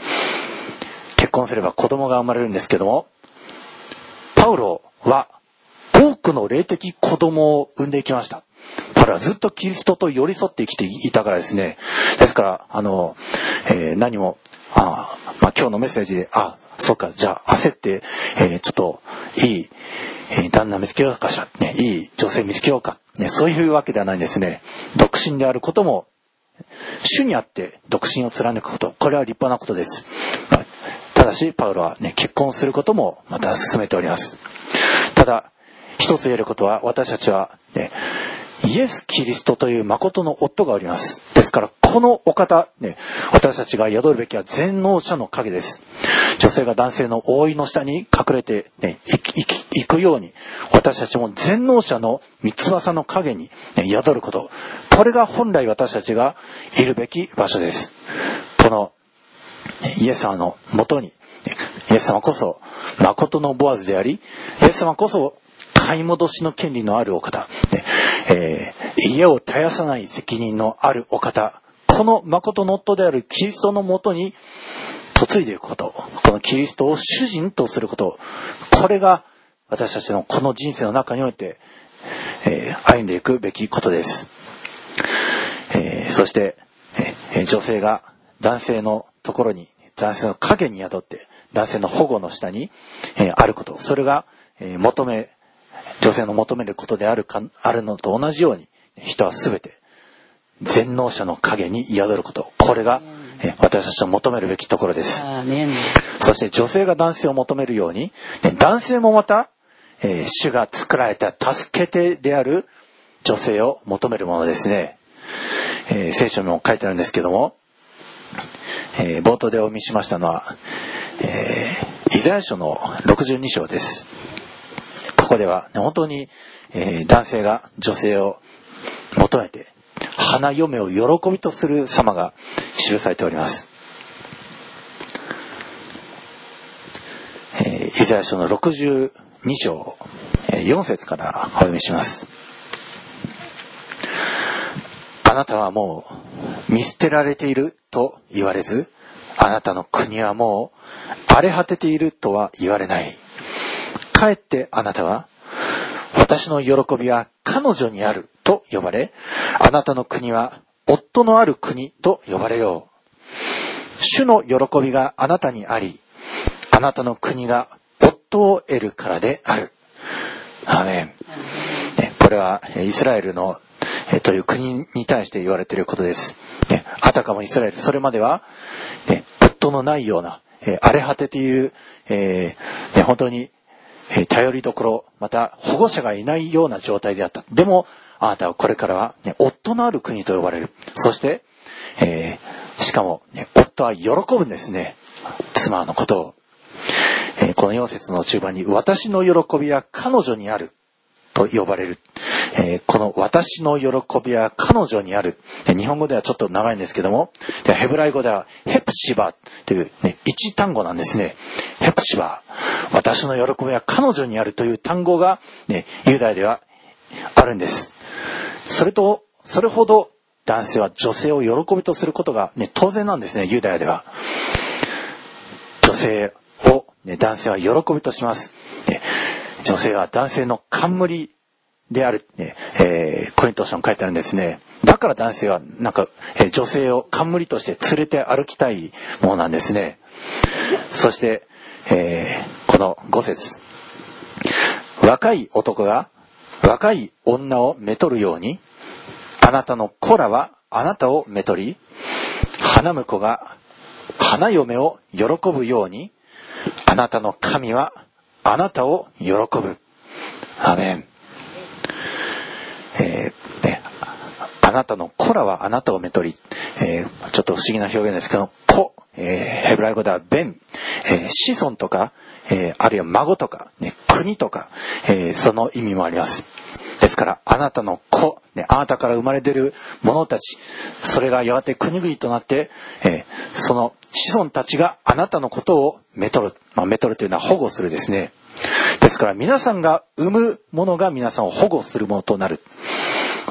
結婚すれば子供が生まれるんですけどもパウロは多くの霊的子供を産んでいきました。パウロはずっとキリストと寄り添って生きていたからですね。ですからあの、えー何もあ、まあ、今日のメッセージであそっかじゃあ焦って、えーちょっといいえー旦那見つけようかしら、ね、いい女性見つけようか、ね、そういうわけではないんですね。独身であることも主にあって独身を貫くことこれは立派なことです、ただしパウロは、ね、結婚することもまた進めております。ただ一つ言えることは私たちは、ね、イエス・キリストという誠の夫がおります。ですからこのお方、ね、私たちが宿るべきは全能者の影です。女性が男性の覆いの下に隠れて、ね、いきいき行くように私たちも全能者の三翼の影に、ね、宿ること。これが本来私たちがいるべき場所です。このイエス様のもとにイエス様こそ誠のボアズでありイエス様こそ買い戻しの権利のあるお方、ねえー家を絶やさない責任のあるお方。この誠の夫であるキリストのもとに嫁いでいくことこのキリストを主人とすることこれが私たちのこの人生の中において、えー歩んでいくべきことです、えーそして、えー女性が男性のところに男性の影に宿って男性の保護の下に、えあること。それが、え求め女性の求めることであるかあるのと同じように人は全て全能者の影に宿ることこれが、えー私たちの求めるべきところですそして女性が男性を求めるように、ね男性もまた、えー主が作られた助け手である女性を求めるものですね。えー聖書にも書いてあるんですけども、えー冒頭でお読みしましたのは、えーイザヤ書の62章です。ここでは、ね本当に、えー男性が女性を求めて花嫁を喜びとする様が記されております。えーイザヤ書の62章、えー4節からお読みします。あなたはもう見捨てられていると言われず、あなたの国はもう荒れ果てているとは言われない。かえってあなたは、私の喜びは彼女にあると呼ばれ、あなたの国は夫のある国と呼ばれよう。主の喜びがあなたにあり、あなたの国が夫を得るからである。アメン。これはイスラエルのえという国に対して言われていることです。ねあたかもイスラエル、それまでは、ね、夫のないような、え荒れ果てている、え本当にえ頼りどころ、また保護者がいないような状態であった。でも、あなたはこれからは、ね、夫のある国と呼ばれる。そして、えーしかも、ね、夫は喜ぶんですね。妻のことを。えーこの4節の中盤に、私の喜びは彼女にある。と呼ばれる。えーこの私の喜びは彼女にある。日本語ではちょっと長いんですけども、ヘブライ語ではヘプシバという、ね、一単語なんですね。ヘプシバ。私の喜びは彼女にあるという単語が、ね、ユダヤではあるんです。それと、それほど男性は女性を喜びとすることが、ね、当然なんですね、ユダヤでは。女性を、ね、男性は喜びとします。ね女性は男性の冠である、ねえーコリント書に書いてあるんですね。だから男性は、なんか、えー女性を冠として連れて歩きたいものなんですね。そして、えーこの5節若い男が若い女をめとるように、あなたの子らはあなたをめとり、花婿が花嫁を喜ぶように、あなたの神はあなたを喜ぶ。アメン。えーね、あなたの子らはあなたをめとり、えーちょっと不思議な表現ですけど、子、えーヘブライ語ではベン、えー子孫とか、えあるいは孫とか、ね、国とか、えその意味もあります。ですから、あなたの子、ね、あなたから生まれ出る者たち、それがやがて国々となって、えーその子孫たちがあなたのことをめとる。まあ、めとるというのは保護するですね。ですから、皆さんが産むものが皆さんを保護するものとなる。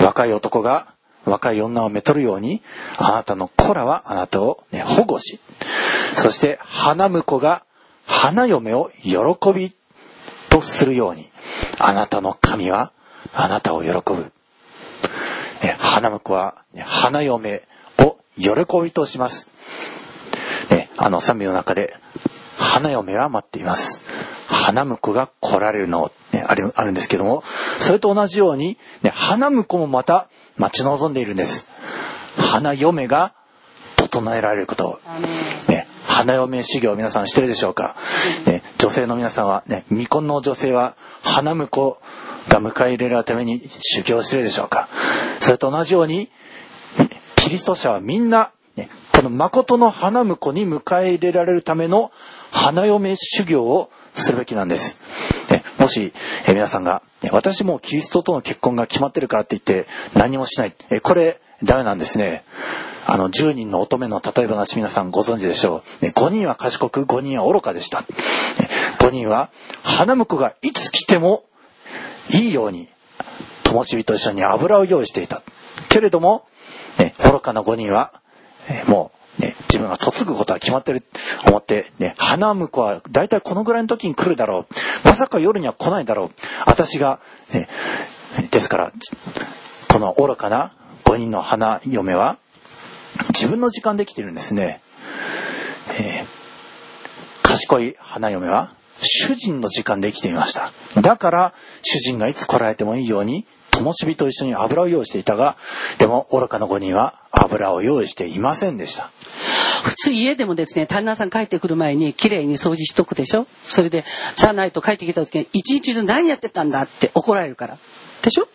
若い男が若い女をめとるように、あなたの子らはあなたを、ね、保護し、そして花婿が花嫁を喜びとするように、あなたの神はあなたを喜ぶ。ね花婿は、ね花嫁を喜びとします。ね、あの賛美の中で、花嫁は待っています。花婿が来られるの、ね、あるあるんですけども、それと同じように、ね、花婿もまた待ち望んでいるんです。花嫁が整えられることを。ね、花嫁修行皆さんしてるでしょうか、ね、女性の皆さんは、ね、未婚の女性は花婿が迎え入れられるために修行してるでしょうかそれと同じように、キリスト者はみんな、ね、この誠の花婿に迎え入れられるための花嫁修行をするべきなんです。ね、もし、え皆さんが、ね私もキリストとの結婚が決まってるからって言って何もしない。えこれ、ダメなんですね。あの、10人の乙女の例え話皆さんご存知でしょう。ね、5人は賢く、5人は愚かでした。ね5人は、花婿がいつ来てもいいように、灯火と一緒に油を用意していた。けれども、ね、愚かな5人は、えもう、ね、自分が嫁ぐことは決まってると思って、ね、花婿は大体このぐらいの時に来るだろう。まさか夜には来ないだろう。私が、ね、ですから、この愚かな5人の花嫁は、自分の時間で来てるんですね。えー賢い花嫁は主人の時間で生きていました。だから主人がいつ来られてもいいように灯火と一緒に油を用意していたが、でも愚かな5人は油を用意していませんでした。普通家でもですね、旦那さん帰ってくる前に綺麗に掃除しとくでしょ？それで、じゃないと帰ってきた時に、一日中何やってたんだ？って怒られるから。でしょ？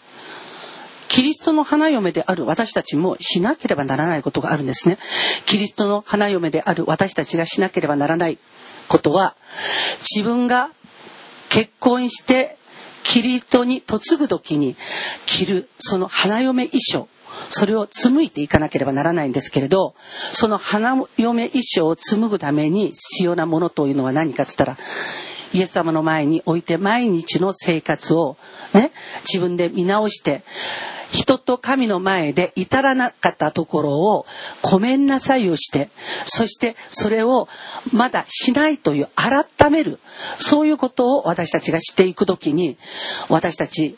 キリストの花嫁である私たちもしなければならないことがあるんですね。キリストの花嫁である私たちがしなければならないことは、自分が結婚してキリストに嫁ぐ時に着るその花嫁衣装、それを紡いでいかなければならないんですけれど、その花嫁衣装を紡ぐために必要なものというのは何かっつったら、イエス様の前に置いて毎日の生活をね、自分で見直して、人と神の前で至らなかったところをごめんなさいをして、そしてそれをまだしないという改める、そういうことを私たちがしていくときに、私たち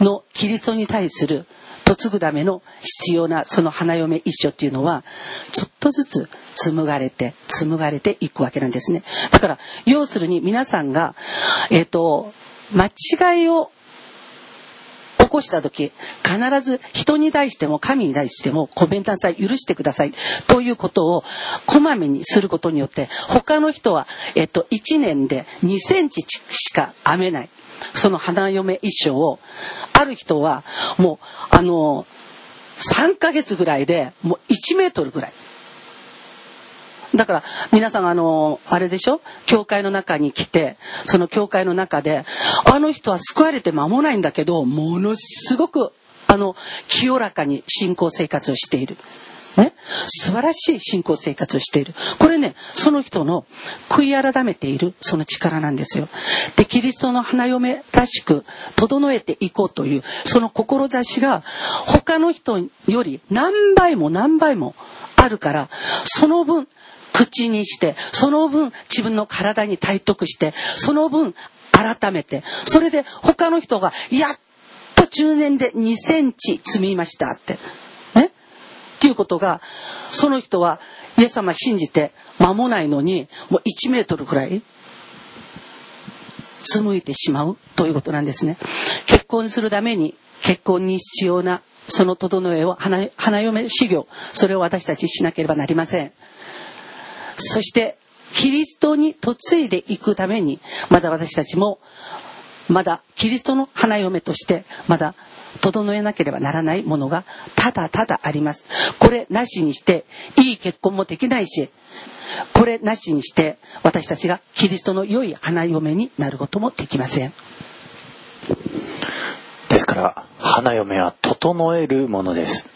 のキリストに対する嫁ぐための必要なその花嫁一緒っていうのはちょっとずつ紡がれて紡がれていくわけなんですね。だから要するに皆さんがえっ、と間違いをこした時必ず人に対しても神に対してもごめんなさい許してくださいということをこまめにすることによって他の人は、えっと、1年で2センチしか編めない。その花嫁衣装をある人はもうあの3ヶ月ぐらいでもう1メートルぐらいだから皆さんあのあれでしょ？教会の中に来てその教会の中であの人は救われて間もないんだけどものすごくあの清らかに信仰生活をしている。ね、素晴らしい信仰生活をしている。これね、その人の悔い改めているその力なんですよ。で、キリストの花嫁らしく整えていこうというその志が他の人より何倍も何倍もあるから、その分口にしてその分自分の体に体得してその分改めてそれで他の人がやっと10年で2センチ積みましたって。ね？っていうことがその人はイエス様信じて間もないのにもう1メートルくらい紡いでしまうということなんですね。結婚するために結婚に必要なその整えを花花嫁修行それを私たちしなければなりません。そしてキリストに嫁いでいくためにまだ私たちもまだキリストの花嫁としてまだ整えなければならないものがただただあります。これなしにしていい結婚もできないしこれなしにして私たちがキリストの良い花嫁になることもできません。ですから花嫁は整えるものです。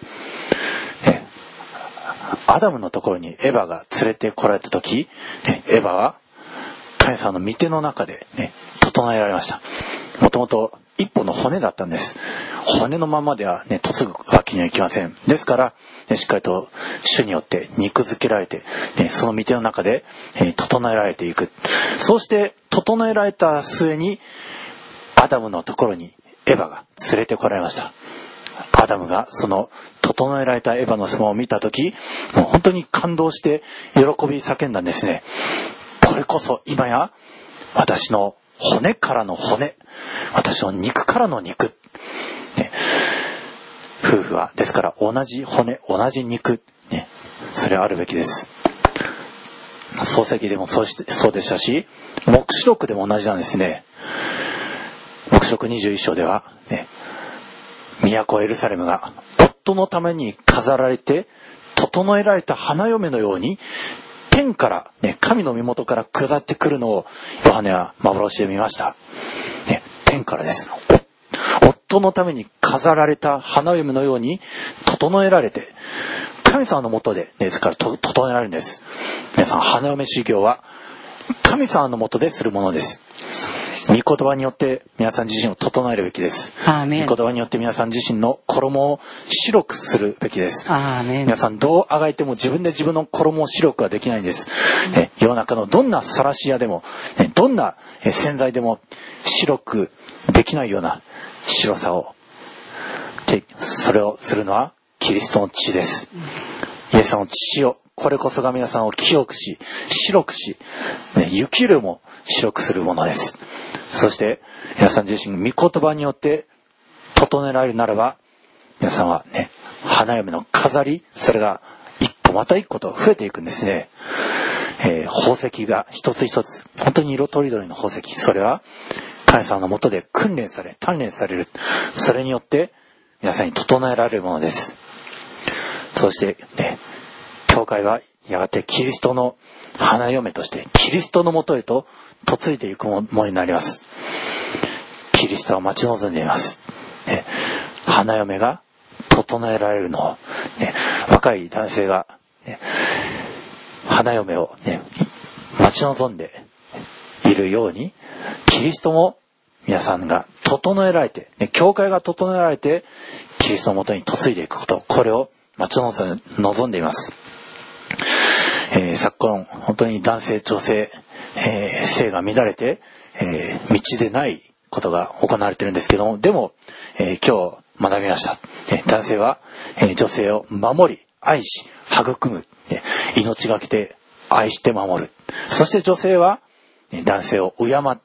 アダムのところにエヴァが連れてこられた時、ね、エヴァは神様の御手の中で、ね、整えられました。もともと一本の骨だったんです。骨のままではね嫁ぐわけにはいきません。ですから、ね、しっかりと主によって肉付けられて、ね、その御手の中で、えー、整えられていく。そうして整えられた末にアダムのところにエヴァが連れてこられました。アダムがその整えられたエヴァの様を見た時もう本当に感動して喜び叫んだんですね。これこそ今や私の骨からの骨。私の肉からの肉、ね、夫婦はですから同じ骨同じ肉、ね、それはあるべきです。漱石でもそうしそうでしたし黙示録でも同じなんですね。黙示録21章ではね。都エルサレムが夫のために飾られて整えられた花嫁のように天から、ね、神の身元から下ってくるのをヨハネは幻で見ました、ね、天からです夫のために飾られた花嫁のように整えられて神様のもとで、ね、ですから整えられるんです。皆さん花嫁修行は神様のもとでするものです。御言葉によって皆さん自身を整えるべきです。御言葉によって皆さん自身の衣を白くするべきです。皆さんどうあがいても自分で自分の衣を白くはできないんです、ね、世の中のどんな晒し屋でも、ね、どんな洗剤でも白くできないような白さをそれをするのはキリストの血です。イエス様の血をこれこそが皆さんを清くし白くし、ね、雪よりも白くするものです。そして皆さん自身御言葉によって整えられるならば皆さんはね花嫁の飾りそれが一個また一個と増えていくんですね、えー、宝石が一つ一つ本当に色とりどりの宝石それは神様のもとで訓練され鍛錬される。それによって皆さんに整えられるものです。そしてね教会はやがてキリストの花嫁としてキリストのもとへと嫁いでいくものになります。キリストは待ち望んでいます、ね、花嫁が整えられるのを、ね、若い男性が、ね、花嫁を、ね、待ち望んでいるようにキリストも皆さんが整えられて、ね、教会が整えられてキリストのもとに嫁いでいくことこれを待ち望んでいます、昨今本当に男性女性えー、性が乱れて、えー、道でないことが行われてるんですけども、でも、えー、今日学びました。え男性は、え女性を守り、愛し、育む、命がけて愛して守る。そして女性は、男性を敬い、男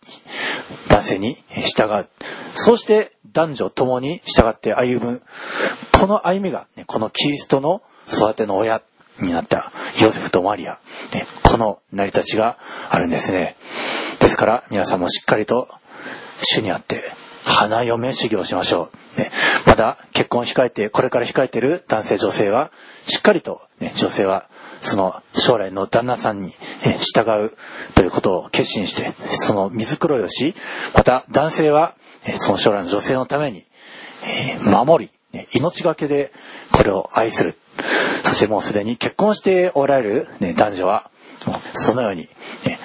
性に従う。そして男女共に従って歩む、この歩みが、ね、このキリストの育ての親になったヨゼフとマリア、ね、この成り立ちがあるんですね。ですから皆さんもしっかりと主にあって花嫁修行しましょう。ね、まだ結婚控えて、これから控えている男性女性は、しっかりと、ね、女性は、その将来の旦那さんに、ね、従うということを決心して、その水黒いをし、また男性は、ね、その将来の女性のために、え、守り、ね、命がけでこれを愛する。そしてもうすでに結婚しておられる、ね、男女は、そのように、ね、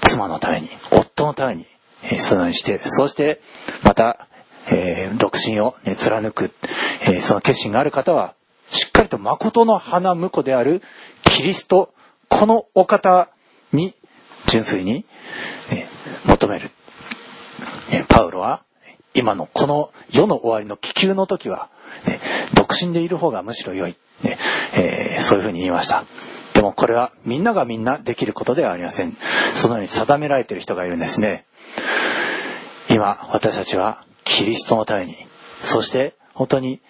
妻のために、夫のために、え、そのようにして、そして、また、えー、独身を、ね、貫く、えー、その決心がある方は、しっかりと誠の花婿であるキリスト、このお方に純粋に、ね、求める。えパウロは、今のこの世の終わりの気球の時は、ね、独身でいる方がむしろ良い、ねえー、そういうふうに言いました。でもこれはみんながみんなできることではありません。そのように定められている人がいるんですね。今、私たちはキリストのために、そして本当に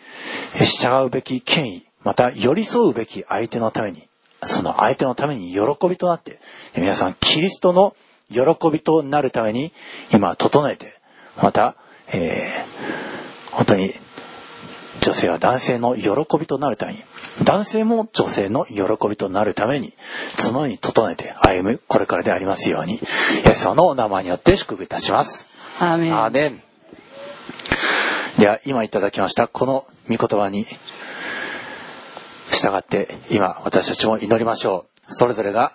従うべき権威、また寄り添うべき相手のために、その相手のために喜びとなって、皆さんキリストの喜びとなるために今整えて、また、えー、本当に女性は男性の喜びとなるために、男性も女性の喜びとなるために、そのように整えて歩むこれからでありますように、イエス様のお名前によって祝福いたします。アーメン。アーメンでは今いただきましたこの御言葉に従って今私たちも祈りましょうそれぞれが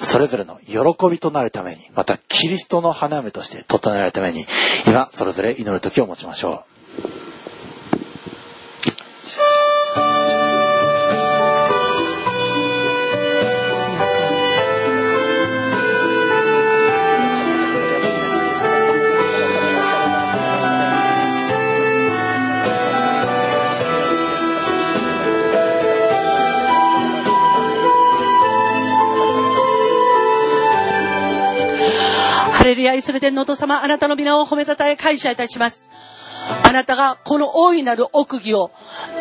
それぞれの喜びとなるためにまたキリストの花嫁として整えるために今それぞれ祈る時を持ちましょう。レルヤイスル天のお父様、あなたの皆を褒めたたえ感謝いたします。あなたがこの大いなる奥義を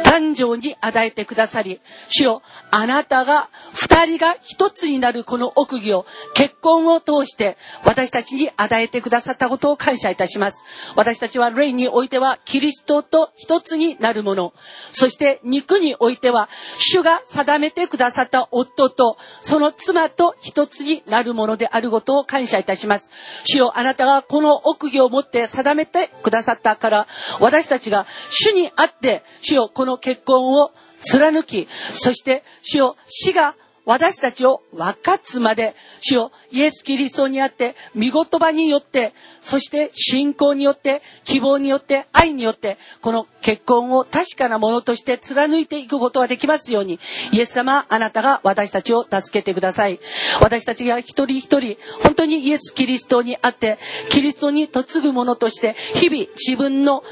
誕生に与えてくださり、主よ、あなたが二人が一つになるこの奥義を結婚を通して私たちに与えてくださったことを感謝いたします。私たちは霊においてはキリストと一つになるもの、そして肉においては主が定めてくださった夫とその妻と一つになるものであることを感謝いたします。主よ、あなたがこの奥義を持って定めてくださったから、私たちが主にあって、主よ、この結婚を貫き、そして主よ、死が私たちを分かつまで、主よ、イエス・キリストにあって、見言葉によって、そして信仰によって、希望によって、愛によって、この結婚を確かなものとして貫いていくことができますように、イエス様、あなたが私たちを助けてください。私たちが一人一人、本当にイエス・キリストにあって、キリストに嫁ぐものとして、日々自分の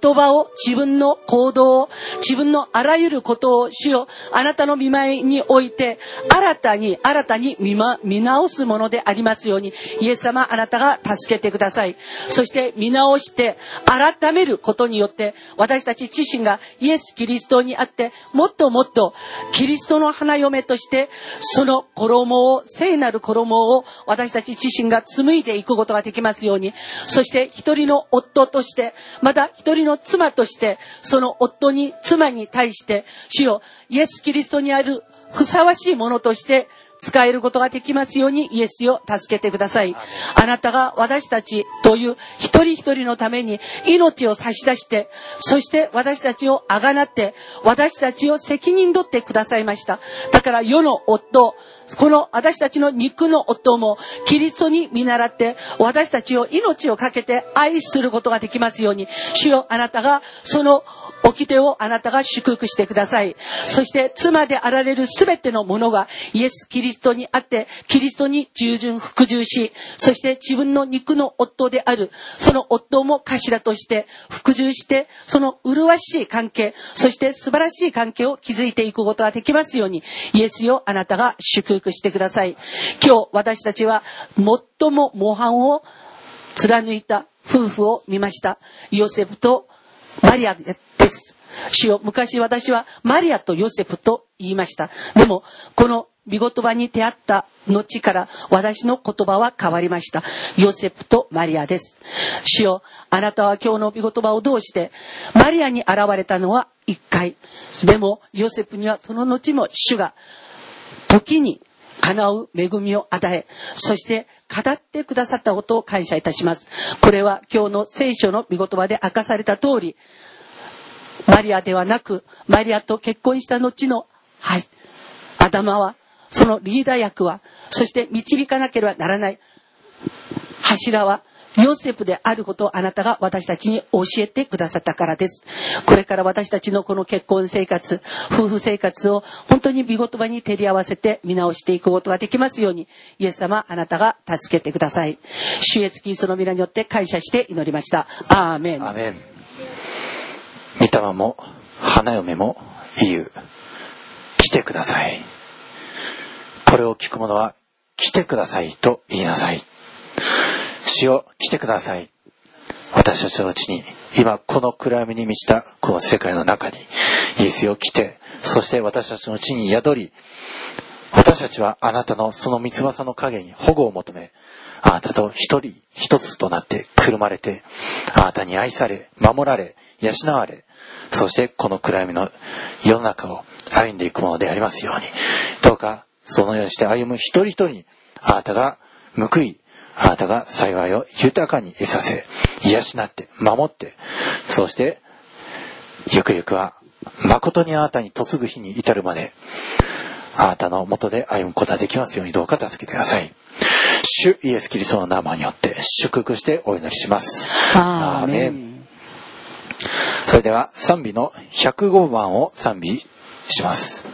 言葉を、自分の行動を、自分のあらゆることを、主よ、あなたの見舞いにおいて、新たに、新たに見,、ま、見直すものでありますように、イエス様、あなたが助けてください。そして見直して、改めることによって、私たち自身がイエス・キリストにあって、もっともっとキリストの花嫁として、その衣を、聖なる衣を私たち自身が紡いでいくことができますように、そして一人の夫として、また一人の妻として、その夫に、妻に対して、主よ、イエス・キリストにあるふさわしいものとして使えることができますようにイエスを助けてください。あなたが私たちという一人一人のために命を差し出して、そして私たちをあがなって、私たちを責任取ってくださいました。だから世の夫、この私たちの肉の夫もキリストに見習って私たちを命を懸けて愛することができますように主よあなたがその掟をあなたが祝福してください。そして妻であられるすべてのものがイエス・キリストにあって、キリストに従順服従し、そして自分の肉の夫である、その夫も頭として服従して、その麗しい関係、そして素晴らしい関係を築いていくことができますように、イエスよあなたが祝福してください。今日私たちは最も模範を貫いた夫婦を見ました。ヨセフとマリアです。主よ、昔私はマリアとヨセフと言いました。でも、この見言葉に出会った後から私の言葉は変わりました。ヨセフとマリアです。主よ、あなたは今日の見言葉をどうして、マリアに現れたのは一回。でも、ヨセフにはその後も主が時に叶う恵みを与え、そして語ってくださったことを感謝いたします。これは今日の聖書の御言葉で明かされた通り、マリアではなく、マリアと結婚した後の、はい、アダマは、そのリーダー役は、そして導かなければならない柱は、ヨセフであることをあなたが私たちに教えてくださったからです。これから私たちのこの結婚生活、夫婦生活を本当に見言葉に照り合わせて見直していくことができますように、イエス様あなたが助けてください。主イエスキリストの皆によって感謝して祈りました。アーメン。アメン。御霊も花嫁も言う。来てください。これを聞く者は来てくださいと言いなさい。主よ来てください。私たちのうちに今この暗闇に満ちたこの世界の中にイエスよ来てそして私たちのうちに宿り私たちはあなたのその三つ葉の影に保護を求めあなたと一人一つとなってくるまれてあなたに愛され守られ養われそしてこの暗闇の世の中を歩んでいくものでありますように。どうかそのようにして歩む一人一人にあなたが報いあなたが幸いを豊かに得させ養って守ってそしてゆくゆくは誠にあなたに嫁ぐ日に至るまであなたのもとで歩むことができますようにどうか助けてください。主イエス・キリストの名前によって祝福してお祈りします。アーメン。それでは賛美の105番を賛美します。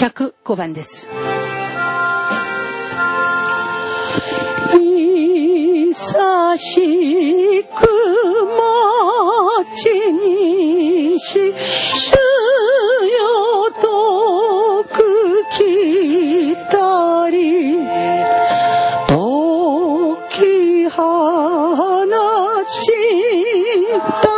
105番です。しく待にし主よとくきたり時放ちた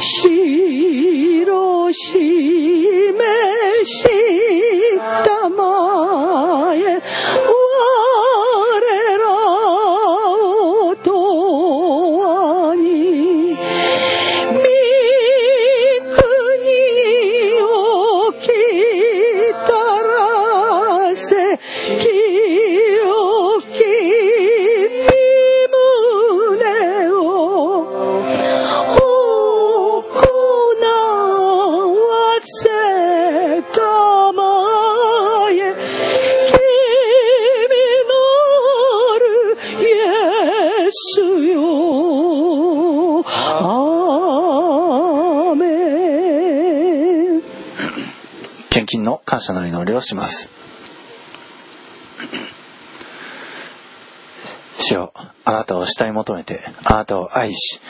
白しめしたま。謝の祈りをします。主よあなたを慕い求めて、あなたを愛し、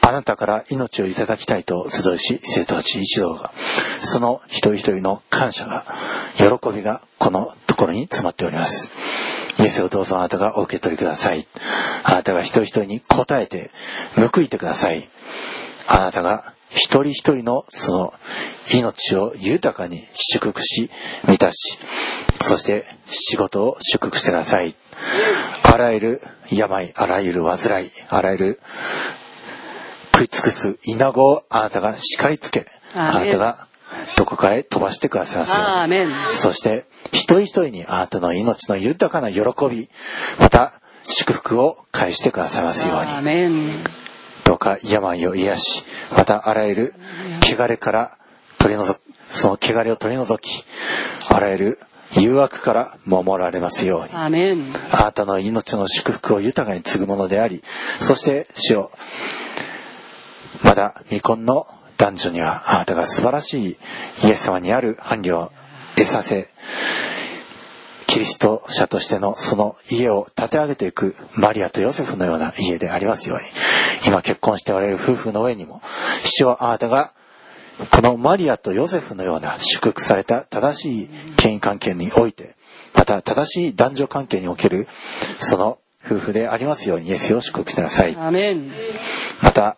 あなたから命をいただきたいと集いし、生徒たち一同が、その一人一人の感謝が、喜びがこのところに詰まっております。イエスをどうぞあなたがお受け取りください。あなたが一人一人に応えて、報いてください。あなたが一人一人のその命を豊かに祝福し、満たし、そして仕事を祝福してください。あらゆる病、あらゆる患い、あらゆる食い尽くす稲子をあなたが叱りつけ、あなたがどこかへ飛ばしてくださいますよ。そして、一人一人にあなたの命の豊かな喜び、また、祝福を返してくださいますように。メン。どうか病を癒し、またあらゆる汚れから取り除き、その汚れを取り除き、あらゆる誘惑から守られますように。アーメン。あなたの命の祝福を豊かに継ぐものであり、そして主よ、まだ未婚の男女にはあなたが素晴らしいイエス様にある伴侶を得させ、キリスト者としてのその家を立て上げていくマリアとヨセフのような家でありますように、今結婚しておられる夫婦の上にも、主よあなたがこのマリアとヨセフのような祝福された正しい権威関係において、また正しい男女関係におけるその夫婦でありますようにイエスを祝福してください。アーメン。また、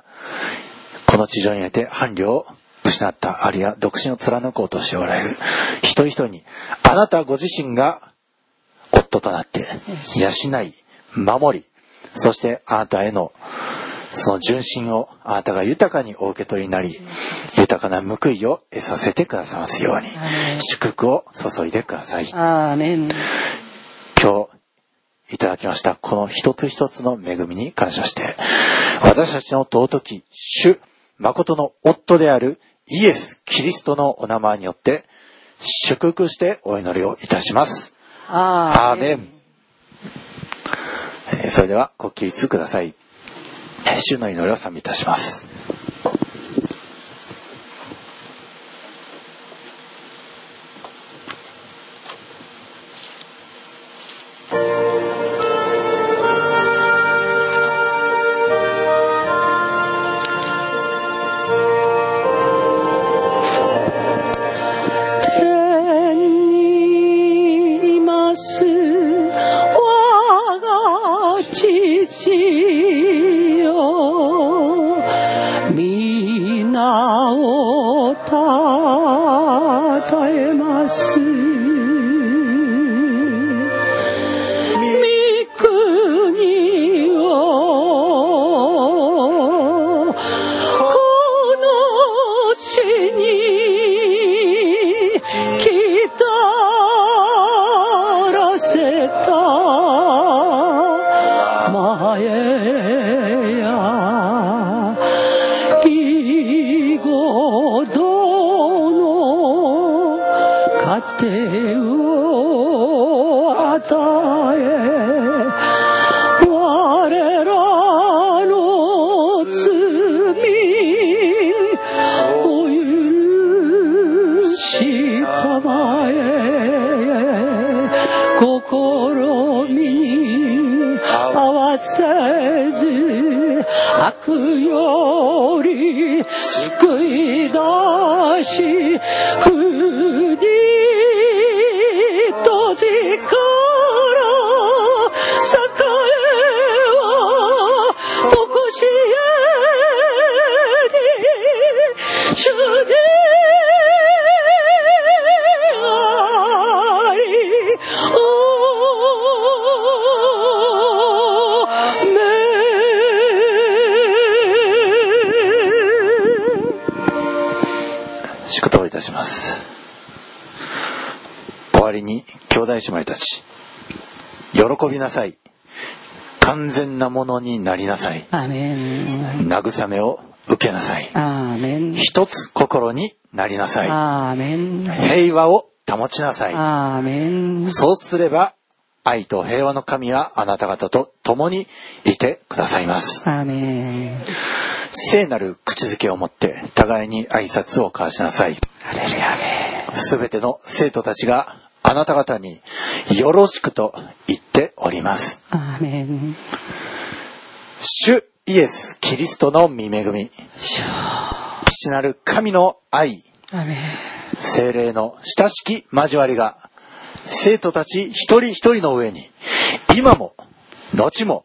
この地上において伴侶を失ったあるいは独身を貫こうとしておられる一人一人に、あなたご自身が夫となって養い、守り、そしてあなたへのその純真をあなたが豊かにお受け取りになり、豊かな報いを得させてくださいますように、祝福を注いでください。今日いただきましたこの一つ一つの恵みに感謝して私たちの尊き主誠の夫であるイエス・キリストのお名前によって祝福してお祈りをいたします。アーメン。えそれではご起立ください。主の祈りを賛美いたします。姉妹たち喜びなさい完全なものになりなさい。慰めを受けなさい。一つ心になりなさい。平和を保ちなさい。そうすれば愛と平和の神はあなた方と共にいてくださいます。聖なる口づけを持って互いに挨拶を交わしなさいすべての生徒たちがあなた方によろしくと言っております。アーメン。主イエス・キリストの御恵み、父なる神の愛。精霊の親しき交わりが、生徒たち一人一人の上に、今も、後も、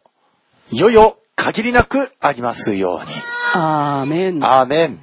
いよいよ限りなくありますように。アーメン。アーメン。